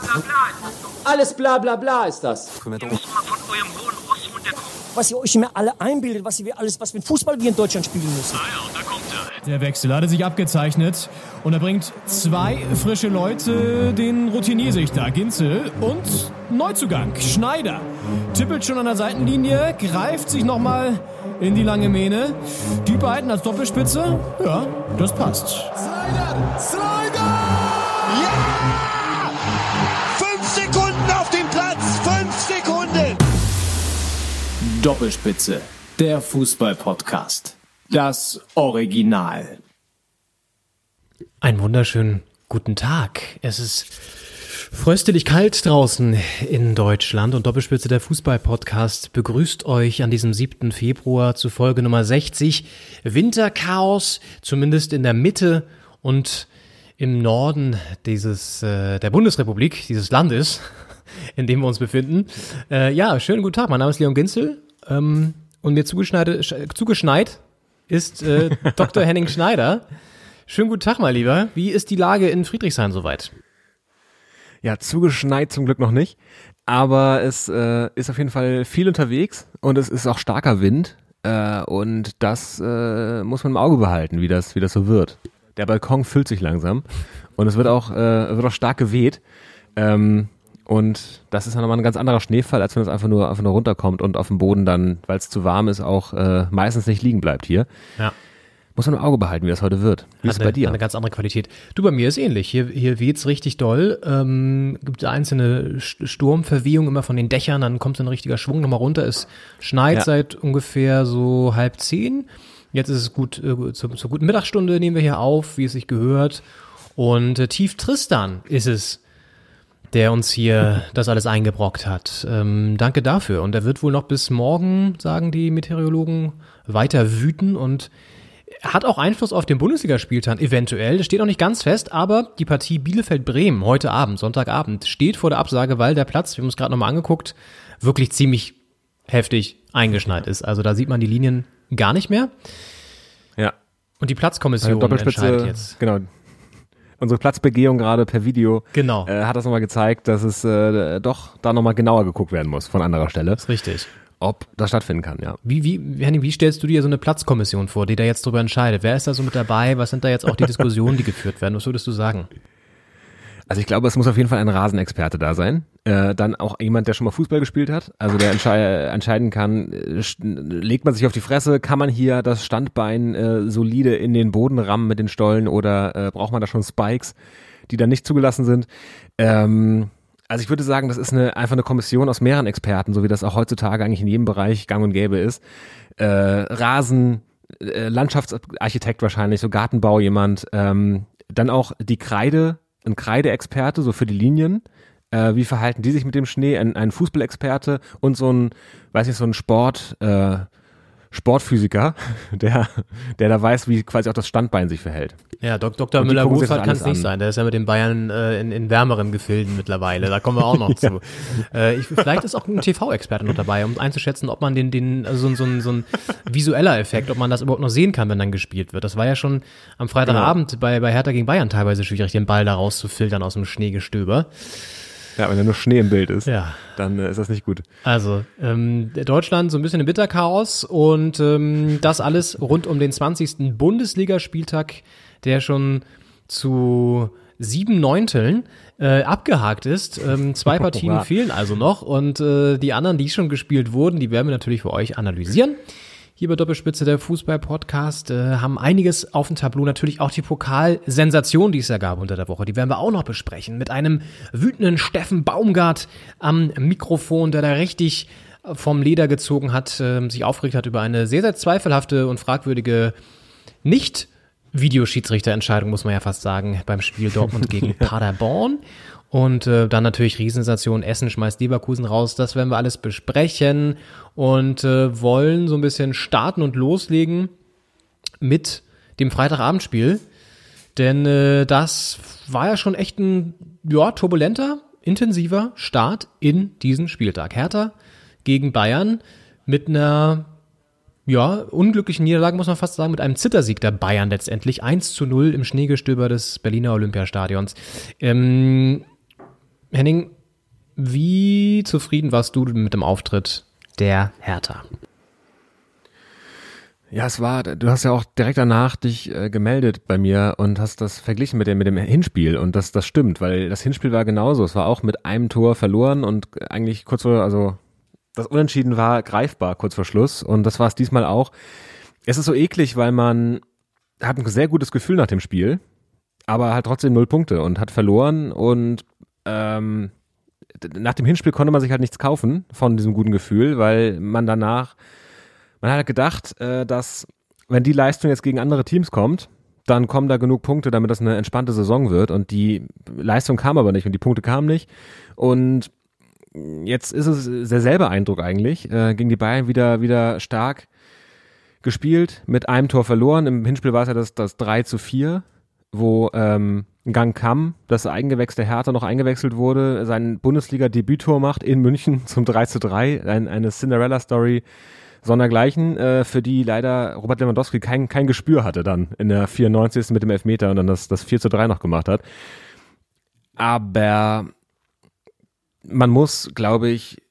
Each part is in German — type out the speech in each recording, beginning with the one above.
bla bla bla ist das doch. Alles bla bla bla ist das. Ihr müsst mal von eurem hohen Ross runterkommen. was ihr euch immer alle einbildet, was wir alles, was ein Fußball wir in Deutschland spielen müssen. Ah ja, da kommt er. Der Wechsel hatte sich abgezeichnet und er bringt zwei frische Leute, den Routiniersichter Ginzel und Neuzugang Schneider. Tippelt schon an der Seitenlinie, greift sich nochmal in die lange Mähne. Die beiden als Doppelspitze, ja, das passt. Slider! Slider! Doppelspitze, der Fußball-Podcast. Das Original. Einen wunderschönen guten Tag. Es ist fröstelig kalt draußen in Deutschland und Doppelspitze der Fußball-Podcast begrüßt euch an diesem 7. Februar zu Folge Nummer 60. Winterchaos, zumindest in der Mitte und im Norden dieses, äh, der Bundesrepublik, dieses Landes, in dem wir uns befinden. Äh, ja, schönen guten Tag. Mein Name ist Leon Ginzel ähm, und mir zugeschneit, sch- zugeschneit ist äh, Dr. Henning Schneider. Schönen guten Tag, mein Lieber. Wie ist die Lage in Friedrichshain soweit? Ja, zugeschneit zum Glück noch nicht. Aber es äh, ist auf jeden Fall viel unterwegs und es ist auch starker Wind. Äh, und das äh, muss man im Auge behalten, wie das, wie das so wird. Der Balkon füllt sich langsam und es wird auch, äh, wird auch stark geweht. Ähm, und das ist dann nochmal ein ganz anderer Schneefall, als wenn es einfach nur, einfach nur runterkommt und auf dem Boden dann, weil es zu warm ist, auch äh, meistens nicht liegen bleibt hier. Ja. Muss man im Auge behalten, wie das heute wird. Wie ist es eine, bei dir? Eine ganz andere Qualität. Du, bei mir ist ähnlich. Hier, hier weht's richtig doll. Ähm, gibt einzelne St- Sturmverwehungen immer von den Dächern, dann kommt so ein richtiger Schwung nochmal runter. Es schneit Ja. seit ungefähr so halb zehn. Jetzt ist es gut, äh, zur, zur guten Mittagsstunde nehmen wir hier auf, wie es sich gehört. Und äh, tief Tristan ist es, der uns hier das alles eingebrockt hat. Ähm, danke dafür. Und er wird wohl noch bis morgen, sagen die Meteorologen, weiter wüten und hat auch Einfluss auf den Bundesligaspieltag, eventuell. Das steht noch nicht ganz fest, aber die Partie Bielefeld-Bremen heute Abend, Sonntagabend, steht vor der Absage, weil der Platz, wir haben uns gerade nochmal angeguckt, wirklich ziemlich heftig eingeschneit ist. Also da sieht man die Linien gar nicht mehr. Ja. Und die Platzkommission Doppelspitze, entscheidet jetzt. genau. Unsere Platzbegehung gerade per Video Genau. äh, hat das nochmal gezeigt, dass es äh, doch da nochmal genauer geguckt werden muss von anderer Stelle, ist richtig. ob das stattfinden kann, ja. Wie, wie, Henning, wie stellst du dir so eine Platzkommission vor, die da jetzt drüber entscheidet? Wer ist da so mit dabei? Was sind da jetzt auch die Diskussionen, die geführt werden? Was würdest du sagen? Also ich glaube, es muss auf jeden Fall ein Rasenexperte da sein. Äh, dann auch jemand, der schon mal Fußball gespielt hat, also der entschei entscheiden kann, äh, legt man sich auf die Fresse, kann man hier das Standbein äh, solide in den Boden rammen mit den Stollen oder äh, braucht man da schon Spikes, die dann nicht zugelassen sind. Ähm, also ich würde sagen, das ist eine, einfach eine Kommission aus mehreren Experten, so wie das auch heutzutage eigentlich in jedem Bereich gang und gäbe ist. Äh, Rasen, äh, Landschaftsarchitekt wahrscheinlich, so Gartenbau jemand, ähm, dann auch die Kreide, ein Kreideexperte, so für die Linien. Äh, wie verhalten die sich mit dem Schnee? Ein, ein Fußballexperte und so ein, weiß nicht, so ein Sport, äh, Sportphysiker, der, der da weiß, wie quasi auch das Standbein sich verhält. Ja, Dok Dr. Müller-Wohlfahrt kann es nicht an. sein. Der ist ja mit den Bayern äh, in, in wärmeren Gefilden mittlerweile. Da kommen wir auch noch zu. Äh, ich, vielleicht ist auch ein TV-Experte noch dabei, um einzuschätzen, ob man den, den also so, ein- so, ein- so ein visueller Effekt, ob man das überhaupt noch sehen kann, wenn dann gespielt wird. Das war ja schon am Freitagabend bei, bei Hertha gegen Bayern teilweise schwierig, den Ball da rauszufiltern aus dem Schneegestöber. Ja, wenn da nur Schnee im Bild ist, Ja. dann äh, ist das nicht gut. Also, ähm, Deutschland so ein bisschen im Bitterchaos und ähm, das alles rund um den 20. Bundesligaspieltag, der schon zu sieben Neunteln äh, abgehakt ist. Ähm, zwei Partien fehlen also noch und äh, die anderen, die schon gespielt wurden, die werden wir natürlich für euch analysieren. Hier bei Doppelspitze der Fußball-Podcast äh, haben einiges auf dem Tableau. Natürlich auch die Pokalsensation, die es ja gab unter der Woche. Die werden wir auch noch besprechen. Mit einem wütenden Steffen Baumgart am Mikrofon, der da richtig vom Leder gezogen hat, äh, sich aufgeregt hat über eine sehr, sehr zweifelhafte und fragwürdige nicht Videoschiedsrichterentscheidung, muss man ja fast sagen, beim Spiel Dortmund gegen Paderborn. Und äh, dann natürlich Riesensensation, Essen schmeißt Leverkusen raus. Das werden wir alles besprechen und äh, wollen so ein bisschen starten und loslegen mit dem Freitagabendspiel. Denn äh, das war ja schon echt ein ja, turbulenter, intensiver Start in diesen Spieltag. Hertha gegen Bayern mit einer ja, unglücklichen Niederlage, muss man fast sagen, mit einem Zittersieg der Bayern letztendlich. 1 zu 0 im Schneegestöber des Berliner Olympiastadions. Ähm, Henning, wie zufrieden warst du mit dem Auftritt der Hertha? Ja, es war, du hast ja auch direkt danach dich äh, gemeldet bei mir und hast das verglichen mit dem, mit dem Hinspiel und das, das stimmt, weil das Hinspiel war genauso. Es war auch mit einem Tor verloren und eigentlich kurz vor, also das Unentschieden war greifbar kurz vor Schluss und das war es diesmal auch. Es ist so eklig, weil man hat ein sehr gutes Gefühl nach dem Spiel, aber hat trotzdem null Punkte und hat verloren und ähm, nach dem Hinspiel konnte man sich halt nichts kaufen von diesem guten Gefühl, weil man danach man hat halt gedacht, äh, dass wenn die Leistung jetzt gegen andere Teams kommt, dann kommen da genug Punkte, damit das eine entspannte Saison wird. Und die Leistung kam aber nicht und die Punkte kamen nicht. Und jetzt ist es derselbe Eindruck eigentlich. Äh, gegen die Bayern wieder, wieder stark gespielt, mit einem Tor verloren. Im Hinspiel war es ja das, das 3 zu 4, wo ähm, Gang Kam, das Eigengewächs der Hertha noch eingewechselt wurde, sein Bundesliga-Debüttor macht in München zum 3 zu 3. Ein, eine Cinderella-Story sondergleichen, äh, für die leider Robert Lewandowski kein, kein Gespür hatte dann in der 94. mit dem Elfmeter und dann das, das 4 zu 3 noch gemacht hat. Aber man muss, glaube ich,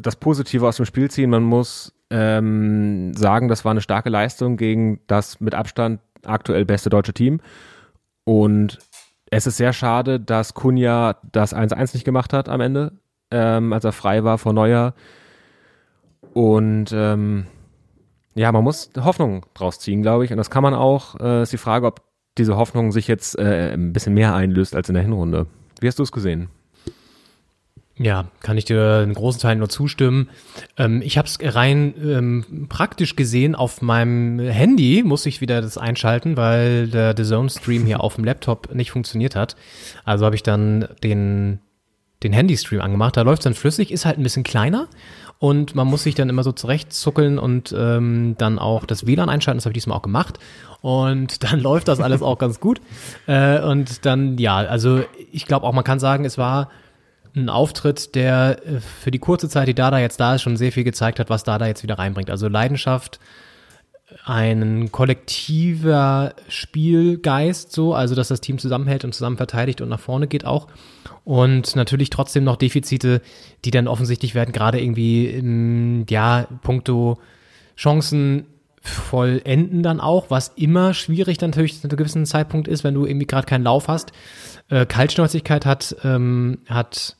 das Positive aus dem Spiel ziehen. Man muss ähm, sagen, das war eine starke Leistung gegen das mit Abstand aktuell beste deutsche Team. Und es ist sehr schade, dass Kunja das 1-1 nicht gemacht hat am Ende, ähm, als er frei war vor Neuer. Und ähm, ja, man muss Hoffnung draus ziehen, glaube ich. Und das kann man auch. Äh, ist die Frage, ob diese Hoffnung sich jetzt äh, ein bisschen mehr einlöst als in der Hinrunde. Wie hast du es gesehen? Ja, kann ich dir in großen Teilen nur zustimmen. Ähm, ich habe es rein ähm, praktisch gesehen auf meinem Handy, muss ich wieder das einschalten, weil der The Zone Stream hier auf dem Laptop nicht funktioniert hat. Also habe ich dann den den Handy-Stream angemacht. Da läuft es dann flüssig, ist halt ein bisschen kleiner und man muss sich dann immer so zurechtzuckeln und ähm, dann auch das WLAN einschalten. Das habe ich diesmal auch gemacht. Und dann läuft das alles auch ganz gut. Äh, und dann, ja, also ich glaube auch, man kann sagen, es war ein Auftritt, der äh, für die kurze Zeit, die Dada jetzt da ist, schon sehr viel gezeigt hat, was Dada jetzt wieder reinbringt. Also Leidenschaft, ein kollektiver Spielgeist, so, also dass das Team zusammenhält und zusammen verteidigt und nach vorne geht auch. Und natürlich trotzdem noch Defizite, die dann offensichtlich werden, gerade irgendwie im, ja, puncto Chancen vollenden dann auch, was immer schwierig dann natürlich zu einem gewissen Zeitpunkt ist, wenn du irgendwie gerade keinen Lauf hast. Äh, Kaltschnäuzigkeit hat, ähm, hat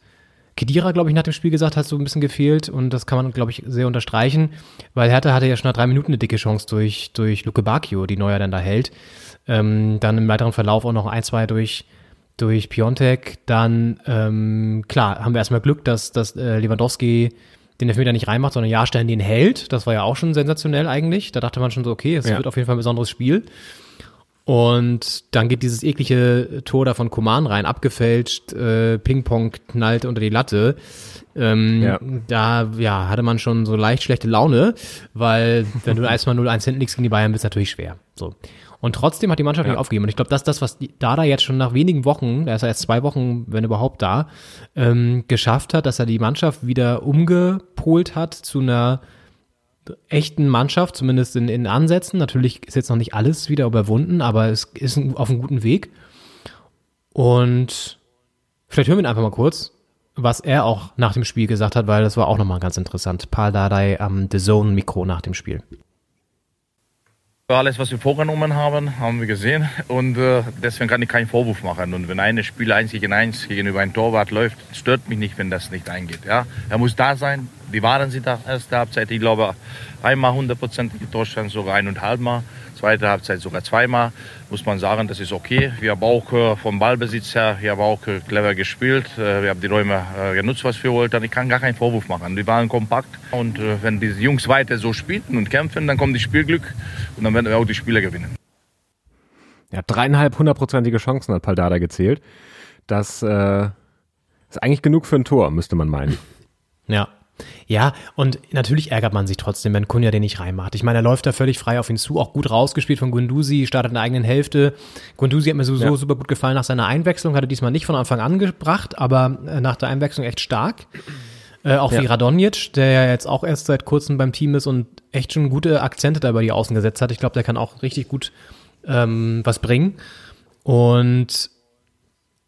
Kedira, glaube ich, nach dem Spiel gesagt, hat so ein bisschen gefehlt und das kann man, glaube ich, sehr unterstreichen, weil Hertha hatte ja schon nach drei Minuten eine dicke Chance durch, durch Luke Bacchio, die Neuer dann da hält. Ähm, dann im weiteren Verlauf auch noch ein, zwei durch durch Piontek. Dann, ähm, klar, haben wir erstmal Glück, dass, dass äh, Lewandowski den Elfmeter nicht reinmacht, sondern Jahrstein den hält. Das war ja auch schon sensationell eigentlich. Da dachte man schon so, okay, es ja. wird auf jeden Fall ein besonderes Spiel. Und dann geht dieses eklige Tor da von Kuman rein, abgefälscht, äh, Ping-Pong knallt unter die Latte. Ähm, ja. Da ja, hatte man schon so leicht schlechte Laune, weil wenn du erstmal 0-1 hinten liegst gegen die Bayern, wird es natürlich schwer. So. Und trotzdem hat die Mannschaft ja. nicht aufgegeben. Und ich glaube, das ist das, was Dada jetzt schon nach wenigen Wochen, er ist ja jetzt zwei Wochen, wenn überhaupt da, ähm, geschafft hat, dass er die Mannschaft wieder umgepolt hat zu einer echten Mannschaft, zumindest in, in Ansätzen. Natürlich ist jetzt noch nicht alles wieder überwunden, aber es ist auf einem guten Weg. Und vielleicht hören wir ihn einfach mal kurz, was er auch nach dem Spiel gesagt hat, weil das war auch nochmal ganz interessant. Paul Dardai am The Zone Mikro nach dem Spiel. Alles, was wir vorgenommen haben, haben wir gesehen und äh, deswegen kann ich keinen Vorwurf machen. Und wenn eine Spiel 1 gegen 1 gegenüber einem Torwart läuft, stört mich nicht, wenn das nicht eingeht. Ja? Er muss da sein. Wie waren sie da erste Halbzeit? Ich glaube, einmal hundertprozentige Torstand, sogar eineinhalb Mal. Zweite Halbzeit sogar zweimal. Muss man sagen, das ist okay. Wir haben auch äh, vom Ballbesitz her, wir haben auch äh, clever gespielt. Äh, wir haben die Räume genutzt, was wir wollten. Ich kann gar keinen Vorwurf machen. Wir waren kompakt. Und wenn diese Jungs weiter so spielen und kämpfen, dann kommt das Spielglück und dann werden wir auch die Spieler gewinnen. Ja, dreieinhalb hundertprozentige Chancen hat Paldada gezählt. Das äh, ist eigentlich genug für ein Tor, müsste man meinen. Ja, ja, und natürlich ärgert man sich trotzdem, wenn Kunja den nicht reinmacht. Ich meine, er läuft da völlig frei auf ihn zu, auch gut rausgespielt von Gunduzi, startet in der eigenen Hälfte. Gunduzi hat mir sowieso ja. super gut gefallen nach seiner Einwechslung, hatte diesmal nicht von Anfang an gebracht, aber äh, nach der Einwechslung echt stark. Äh, auch ja. wie Radonjic, der ja jetzt auch erst seit kurzem beim Team ist und echt schon gute Akzente da über die Außen gesetzt hat. Ich glaube, der kann auch richtig gut ähm, was bringen. Und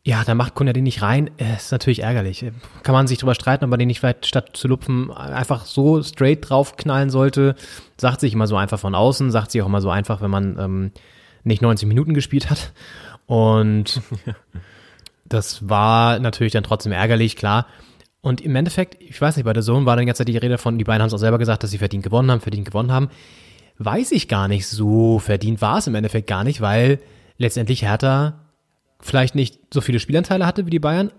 Ja, da macht Kunja den nicht rein. Äh, Ist natürlich ärgerlich. Kann man sich drüber streiten, ob man den nicht vielleicht statt zu lupfen einfach so straight draufknallen sollte. Sagt sich immer so einfach von außen, sagt sich auch immer so einfach, wenn man ähm, nicht 90 Minuten gespielt hat. Und das war natürlich dann trotzdem ärgerlich, klar. Und im Endeffekt, ich weiß nicht, bei der Zone war dann jetzt die Rede von, die beiden haben es auch selber gesagt, dass sie verdient gewonnen haben, verdient gewonnen haben. Weiß ich gar nicht so. Verdient war es im Endeffekt gar nicht, weil letztendlich Hertha vielleicht nicht so viele Spielanteile hatte wie die Bayern,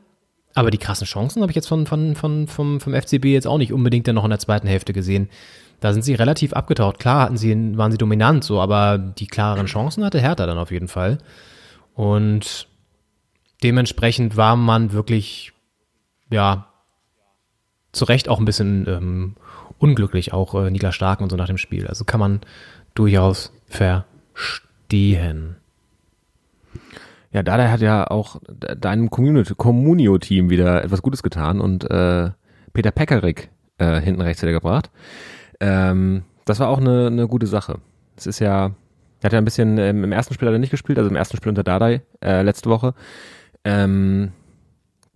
aber die krassen Chancen habe ich jetzt von, von, von, vom, vom FCB jetzt auch nicht unbedingt dann noch in der zweiten Hälfte gesehen. Da sind sie relativ abgetaucht. Klar hatten sie, waren sie dominant so, aber die klareren Chancen hatte Hertha dann auf jeden Fall. Und dementsprechend war man wirklich, ja, zu Recht auch ein bisschen ähm, unglücklich, auch äh, Niklas Stark und so nach dem Spiel. Also kann man durchaus verstehen. Ja, Dada hat ja auch deinem Community- Communio-Team wieder etwas Gutes getan und äh, Peter Pekarik äh, hinten rechts wieder gebracht. Ähm, das war auch eine, eine gute Sache. Es ist ja, er hat ja ein bisschen ähm, im ersten Spiel hat er nicht gespielt, also im ersten Spiel unter Dardai äh, letzte Woche. Ähm,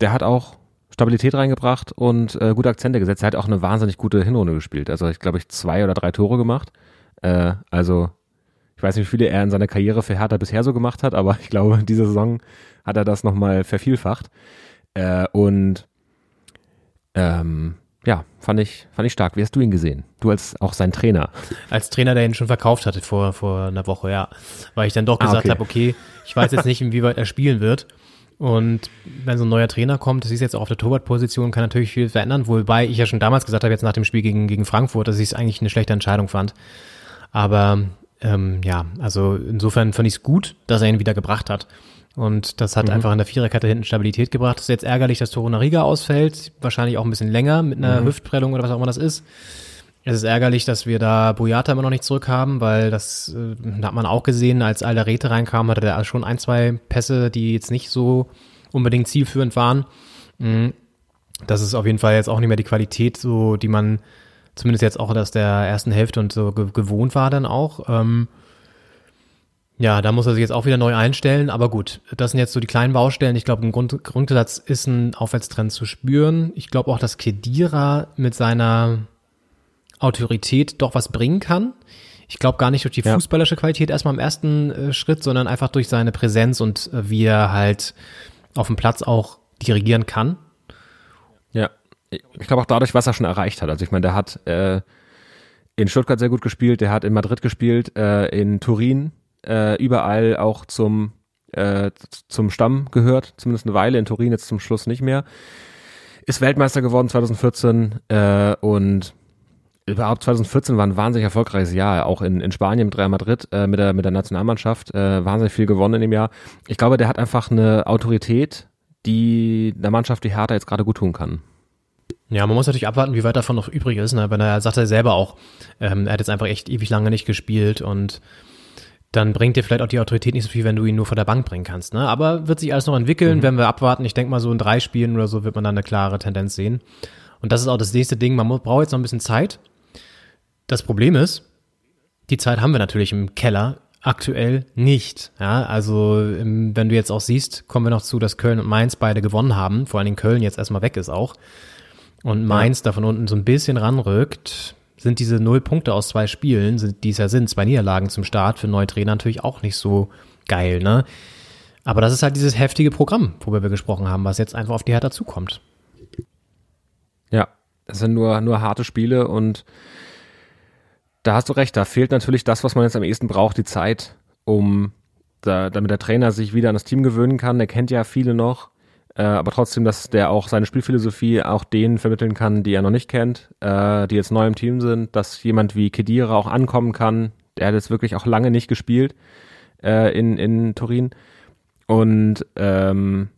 der hat auch Stabilität reingebracht und äh, gute Akzente gesetzt. Er hat auch eine wahnsinnig gute Hinrunde gespielt. Also ich glaube, ich zwei oder drei Tore gemacht. Äh, also ich weiß nicht, wie viele er in seiner Karriere für Hertha bisher so gemacht hat, aber ich glaube, diese Saison hat er das nochmal vervielfacht. Äh, und ähm, ja, fand ich, fand ich stark. Wie hast du ihn gesehen? Du als auch sein Trainer. Als Trainer, der ihn schon verkauft hatte vor, vor einer Woche, ja. Weil ich dann doch Ah, gesagt okay. habe, okay, ich weiß jetzt nicht, inwieweit er spielen wird. Und wenn so ein neuer Trainer kommt, das ist jetzt auch auf der Torwartposition, kann natürlich viel verändern, wobei ich ja schon damals gesagt habe, jetzt nach dem Spiel gegen, gegen Frankfurt, dass ich es eigentlich eine schlechte Entscheidung fand. Aber ähm, ja, also insofern fand ich es gut, dass er ihn wieder gebracht hat. Und das hat einfach in der Viererkette hinten Stabilität gebracht. Es ist jetzt ärgerlich, dass Torunariga ausfällt. Wahrscheinlich auch ein bisschen länger mit einer Hüftprellung oder was auch immer das ist. Es ist ärgerlich, dass wir da Boyata immer noch nicht zurückhaben, weil das äh, hat man auch gesehen, als Alderete reinkam, hatte der schon ein, zwei Pässe, die jetzt nicht so unbedingt zielführend waren. Mm, Das ist auf jeden Fall jetzt auch nicht mehr die Qualität, so die man zumindest jetzt auch aus der ersten Hälfte und so ge gewohnt war dann auch. Ähm, ja, da muss er sich jetzt auch wieder neu einstellen, aber gut, das sind jetzt so die kleinen Baustellen. Ich glaube, im Grund, Grundsatz ist ein Aufwärtstrend zu spüren. Ich glaube auch, dass Kedira mit seiner Autorität doch was bringen kann. Ich glaube gar nicht durch die Ja. fußballerische Qualität erstmal im ersten äh, Schritt, sondern einfach durch seine Präsenz und äh, wie er halt auf dem Platz auch dirigieren kann. Ja, ich glaube auch dadurch, was er schon erreicht hat. Also ich meine, der hat äh, in Stuttgart sehr gut gespielt, der hat in Madrid gespielt, äh, in Turin, äh, überall auch zum äh, zum Stamm gehört, zumindest eine Weile in Turin, jetzt zum Schluss nicht mehr. Ist Weltmeister geworden 2014 äh, und überhaupt 2014 war ein wahnsinnig erfolgreiches Jahr, auch in, in Spanien mit Real Madrid, äh, mit, der, mit der Nationalmannschaft, äh, wahnsinnig viel gewonnen in dem Jahr. Ich glaube, der hat einfach eine Autorität, die der Mannschaft, die Hertha jetzt gerade gut tun kann. Ja, man muss natürlich abwarten, wie weit davon noch übrig ist. Ne? Er sagt er selber auch, ähm, er hat jetzt einfach echt ewig lange nicht gespielt und dann bringt dir vielleicht auch die Autorität nicht so viel, wenn du ihn nur von der Bank bringen kannst. Ne? Aber wird sich alles noch entwickeln, wenn wir abwarten. Ich denke mal, so in drei Spielen oder so wird man dann eine klare Tendenz sehen. Und das ist auch das nächste Ding. Man braucht jetzt noch ein bisschen Zeit. Das Problem ist, die Zeit haben wir natürlich im Keller aktuell nicht. Ja, also wenn du jetzt auch siehst, kommen wir noch zu, dass Köln und Mainz beide gewonnen haben. Vor allen Dingen Köln jetzt erstmal weg ist auch. Und Mainz da von unten so ein bisschen ranrückt, sind diese null Punkte aus zwei Spielen, sind, die es ja sind, zwei Niederlagen zum Start für neuen Trainer natürlich auch nicht so geil, ne? Aber das ist halt dieses heftige Programm, worüber wir gesprochen haben, was jetzt einfach auf die Hertha zukommt. Ja, das sind nur, nur harte Spiele und da hast du recht, da fehlt natürlich das, was man jetzt am ehesten braucht, die Zeit, um da, damit der Trainer sich wieder an das Team gewöhnen kann. Der kennt ja viele noch, äh, aber trotzdem, dass der auch seine Spielphilosophie auch denen vermitteln kann, die er noch nicht kennt, äh, die jetzt neu im Team sind, dass jemand wie Kedira auch ankommen kann. Der hat jetzt wirklich auch lange nicht gespielt äh, in, in Turin. Und ähm,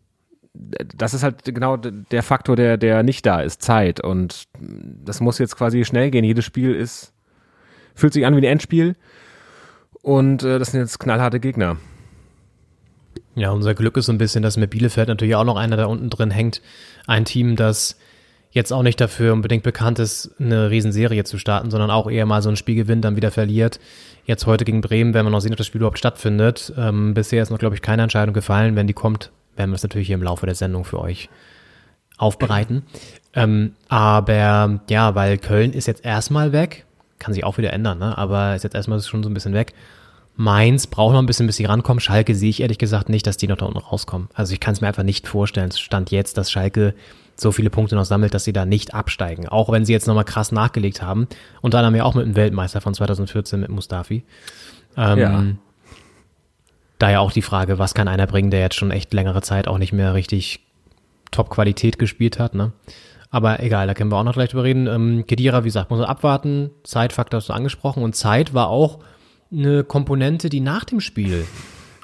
das ist halt genau der Faktor, der, der nicht da ist, Zeit. Und das muss jetzt quasi schnell gehen. Jedes Spiel ist, fühlt sich an wie ein Endspiel. Und äh, das sind jetzt knallharte Gegner. Ja, unser Glück ist so ein bisschen, dass mit Bielefeld natürlich auch noch einer da unten drin hängt. Ein Team, das jetzt auch nicht dafür unbedingt bekannt ist, eine Riesenserie zu starten, sondern auch eher mal so ein Spiel gewinnt, dann wieder verliert. Jetzt heute gegen Bremen, werden wir noch sehen, ob das Spiel überhaupt stattfindet. Ähm, bisher ist noch, glaube ich, keine Entscheidung gefallen. Wenn die kommt, werden wir es natürlich hier im Laufe der Sendung für euch aufbereiten. Ähm, aber ja, weil Köln ist jetzt erstmal weg, kann sich auch wieder ändern, ne? aber ist jetzt erstmal schon so ein bisschen weg. Mainz braucht noch ein bisschen, bis sie rankommen. Schalke sehe ich ehrlich gesagt nicht, dass die noch da unten rauskommen. Also ich kann es mir einfach nicht vorstellen. Es stand jetzt, dass Schalke so viele Punkte noch sammelt, dass sie da nicht absteigen. Auch wenn sie jetzt nochmal krass nachgelegt haben. Und dann haben wir auch mit dem Weltmeister von 2014 mit Mustafi. Ähm, Ja. Daher auch die Frage, was kann einer bringen, der jetzt schon echt längere Zeit auch nicht mehr richtig Top-Qualität gespielt hat, ne? Aber egal, da können wir auch noch gleich drüber reden. Ähm, Kedira, wie gesagt, muss man abwarten. Zeitfaktor hast du angesprochen. Und Zeit war auch eine Komponente, die nach dem Spiel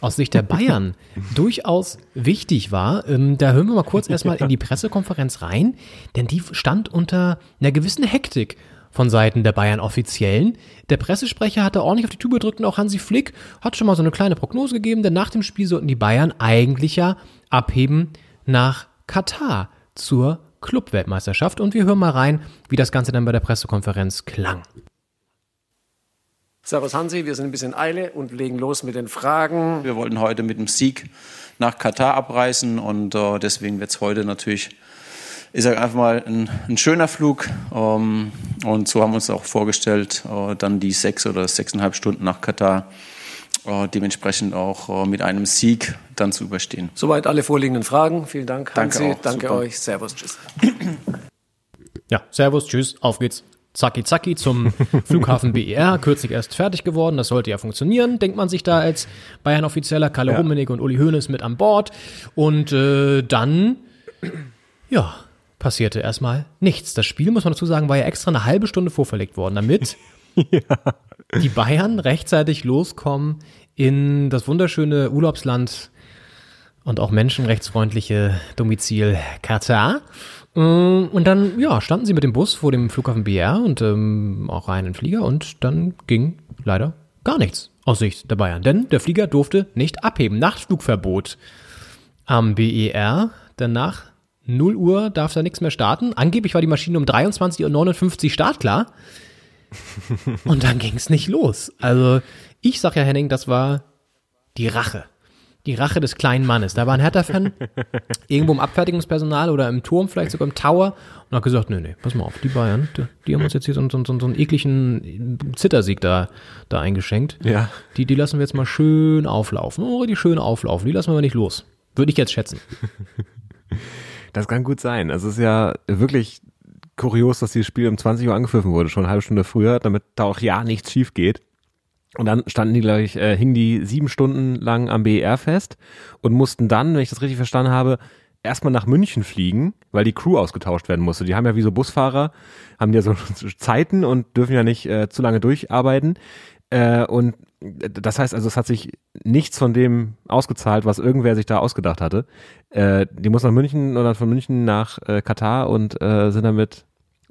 aus Sicht der Bayern durchaus wichtig war. Ähm, da hören wir mal kurz erstmal in die Pressekonferenz rein, denn die stand unter einer gewissen Hektik von Seiten der Bayern-Offiziellen. Der Pressesprecher hatte ordentlich auf die Tube gedrückt und auch Hansi Flick hat schon mal so eine kleine Prognose gegeben, denn nach dem Spiel sollten die Bayern eigentlich ja abheben nach Katar zur Clubweltmeisterschaft. Und wir hören mal rein, wie das Ganze dann bei der Pressekonferenz klang. Servus Hansi, wir sind ein bisschen Eile und legen los mit den Fragen. Wir wollten heute mit dem Sieg nach Katar abreisen und äh, deswegen wird es heute natürlich, ich sage einfach mal, ein, ein schöner Flug. Ähm, und so haben wir uns auch vorgestellt, äh, dann die sechs oder sechseinhalb Stunden nach Katar äh, dementsprechend auch äh, mit einem Sieg dann zu überstehen. Soweit alle vorliegenden Fragen. Vielen Dank, Danke Hansi. auch, Danke euch. Servus, tschüss. Ja, Servus, tschüss, auf geht's. Zacki zacki zum Flughafen BER, kürzlich erst fertig geworden, das sollte ja funktionieren, denkt man sich da als Bayern-Offizieller, Kalle Rummenigge und Uli Hoeneß mit an Bord und äh, dann, ja, passierte erstmal nichts. Das Spiel, muss man dazu sagen, war ja extra eine halbe Stunde vorverlegt worden, damit die Bayern rechtzeitig loskommen in das wunderschöne Urlaubsland und auch menschenrechtsfreundliche Domizil Katar. Ähm, Und dann, ja, standen sie mit dem Bus vor dem Flughafen BR und ähm, auch rein in den Flieger und dann ging leider gar nichts aus Sicht der Bayern. Denn der Flieger durfte nicht abheben. Nachtflugverbot am BER. Danach 0 Uhr darf da nichts mehr starten. Angeblich war die Maschine um 23.59 Uhr startklar. Und dann ging es nicht los. Also ich sag ja, Henning, das war die Rache. Die Rache des kleinen Mannes. Da war ein Hertha-Fan irgendwo im Abfertigungspersonal oder im Turm, vielleicht sogar im Tower und hat gesagt, nee, nee, pass mal auf, die Bayern, die, haben uns jetzt hier so, so, so, so einen ekligen Zittersieg da, da eingeschenkt. Ja. Die, die lassen wir jetzt mal schön auflaufen. Oh, die schön auflaufen. Die lassen wir nicht los. Würde ich jetzt schätzen. Das kann gut sein. Es ist ja wirklich kurios, dass dieses Spiel um 20 Uhr angepfiffen wurde, schon eine halbe Stunde früher, damit da auch ja nichts schief geht. Und dann standen die, glaube ich, äh, hingen die sieben Stunden lang am BER fest und mussten dann, wenn ich das richtig verstanden habe, erstmal nach München fliegen, weil die Crew ausgetauscht werden musste. Die haben ja wie so Busfahrer, haben ja so Zeiten und dürfen ja nicht äh, zu lange durcharbeiten. Äh, und das heißt also, es hat sich nichts von dem ausgezahlt, was irgendwer sich da ausgedacht hatte. Äh, die muss nach München dann von München nach äh, Katar und äh, sind damit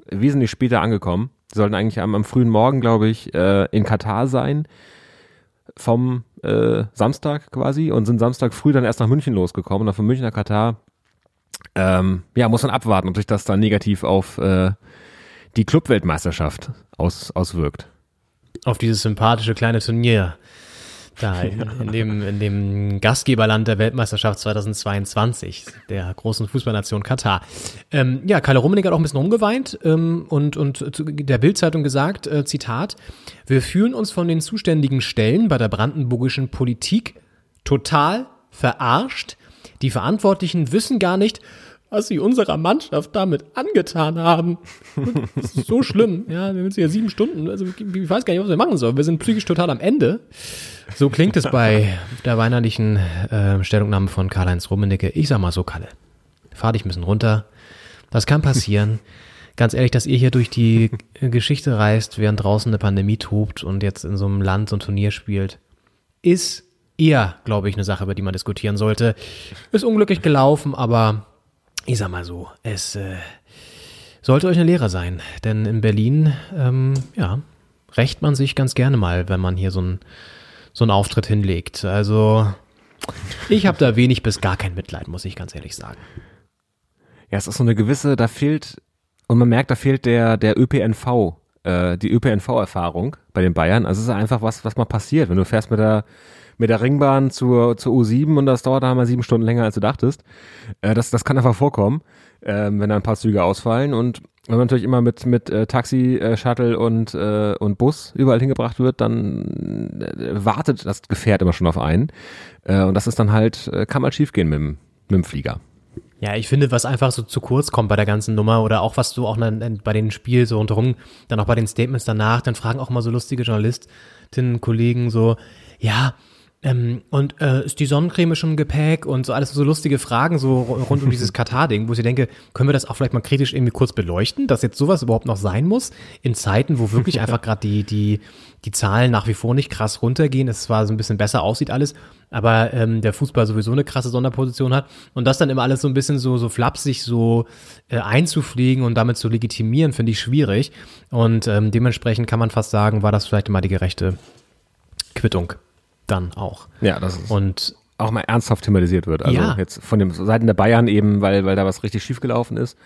wesentlich später angekommen. Die sollten eigentlich am, am frühen Morgen, glaube ich, äh, in Katar sein vom äh, Samstag quasi und sind Samstag früh dann erst nach München losgekommen und dann von München nach Katar. Ähm, ja, muss man abwarten, ob sich das dann negativ auf äh, die Clubweltmeisterschaft aus, auswirkt. Auf dieses sympathische kleine Turnier. Da in, in, dem, in dem Gastgeberland der Weltmeisterschaft 2022, der großen Fußballnation Katar. Ähm, ja, Kalle Rummenigge hat auch ein bisschen rumgeweint ähm, und, und der Bildzeitung gesagt, äh, Zitat, wir fühlen uns von den zuständigen Stellen bei der brandenburgischen Politik total verarscht. Die Verantwortlichen wissen gar nicht, was sie unserer Mannschaft damit angetan haben. Das ist so schlimm. Ja, wir sind hier sieben Stunden. Also ich weiß gar nicht, was wir machen sollen. Wir sind psychisch total am Ende. So klingt es bei der weinerlichen äh, Stellungnahme von Karl-Heinz Rummenigge. Ich sag mal so, Kalle, fahr dich ein bisschen runter. Das kann passieren. Ganz ehrlich, dass ihr hier durch die Geschichte reist, während draußen eine Pandemie tobt und jetzt in so einem Land so ein Turnier spielt, ist eher, glaube ich, eine Sache, über die man diskutieren sollte. Ist unglücklich gelaufen, aber ich sag mal so, es äh, sollte euch eine Lehre sein. Denn in Berlin, ähm, ja, rächt man sich ganz gerne mal, wenn man hier so einen so einen Auftritt hinlegt. Also ich habe da wenig bis gar kein Mitleid, muss ich ganz ehrlich sagen. Ja, es ist so eine gewisse, da fehlt, und man merkt, da fehlt der, der ÖPNV äh, die ÖPNV-Erfahrung bei den Bayern. Also es ist einfach was, was mal passiert. Wenn du fährst mit der mit der Ringbahn zur, zur U7 und das dauert da mal sieben Stunden länger, als du dachtest. Äh, das, das kann einfach vorkommen, ähm, wenn da ein paar Züge ausfallen. Und wenn man natürlich immer mit, mit äh, Taxi, äh, Shuttle und, äh, und Bus überall hingebracht wird, dann äh, wartet das Gefährt immer schon auf einen. Äh, und das ist dann halt, äh, kann mal schiefgehen mit dem, mit dem Flieger. Ja, ich finde, was einfach so zu kurz kommt bei der ganzen Nummer oder auch was du auch dann bei den Spielen so rundherum, dann auch bei den Statements danach, dann fragen auch mal so lustige Journalistinnen, Kollegen so, ja, ähm, und äh, ist die Sonnencreme schon im Gepäck und so alles so lustige Fragen so rund um dieses Katar-Ding, wo ich denke, können wir das auch vielleicht mal kritisch irgendwie kurz beleuchten, dass jetzt sowas überhaupt noch sein muss in Zeiten, wo wirklich einfach gerade die die die Zahlen nach wie vor nicht krass runtergehen. Es zwar so ein bisschen besser aussieht alles, aber ähm, der Fußball sowieso eine krasse Sonderposition hat und das dann immer alles so ein bisschen so so flapsig so äh, einzufliegen und damit zu legitimieren, finde ich schwierig und ähm, dementsprechend kann man fast sagen, war das vielleicht immer die gerechte Quittung dann auch. Ja, das ist. Und auch mal ernsthaft thematisiert wird. Also Ja. jetzt von den Seiten der Bayern eben, weil, weil da was richtig schief gelaufen ist.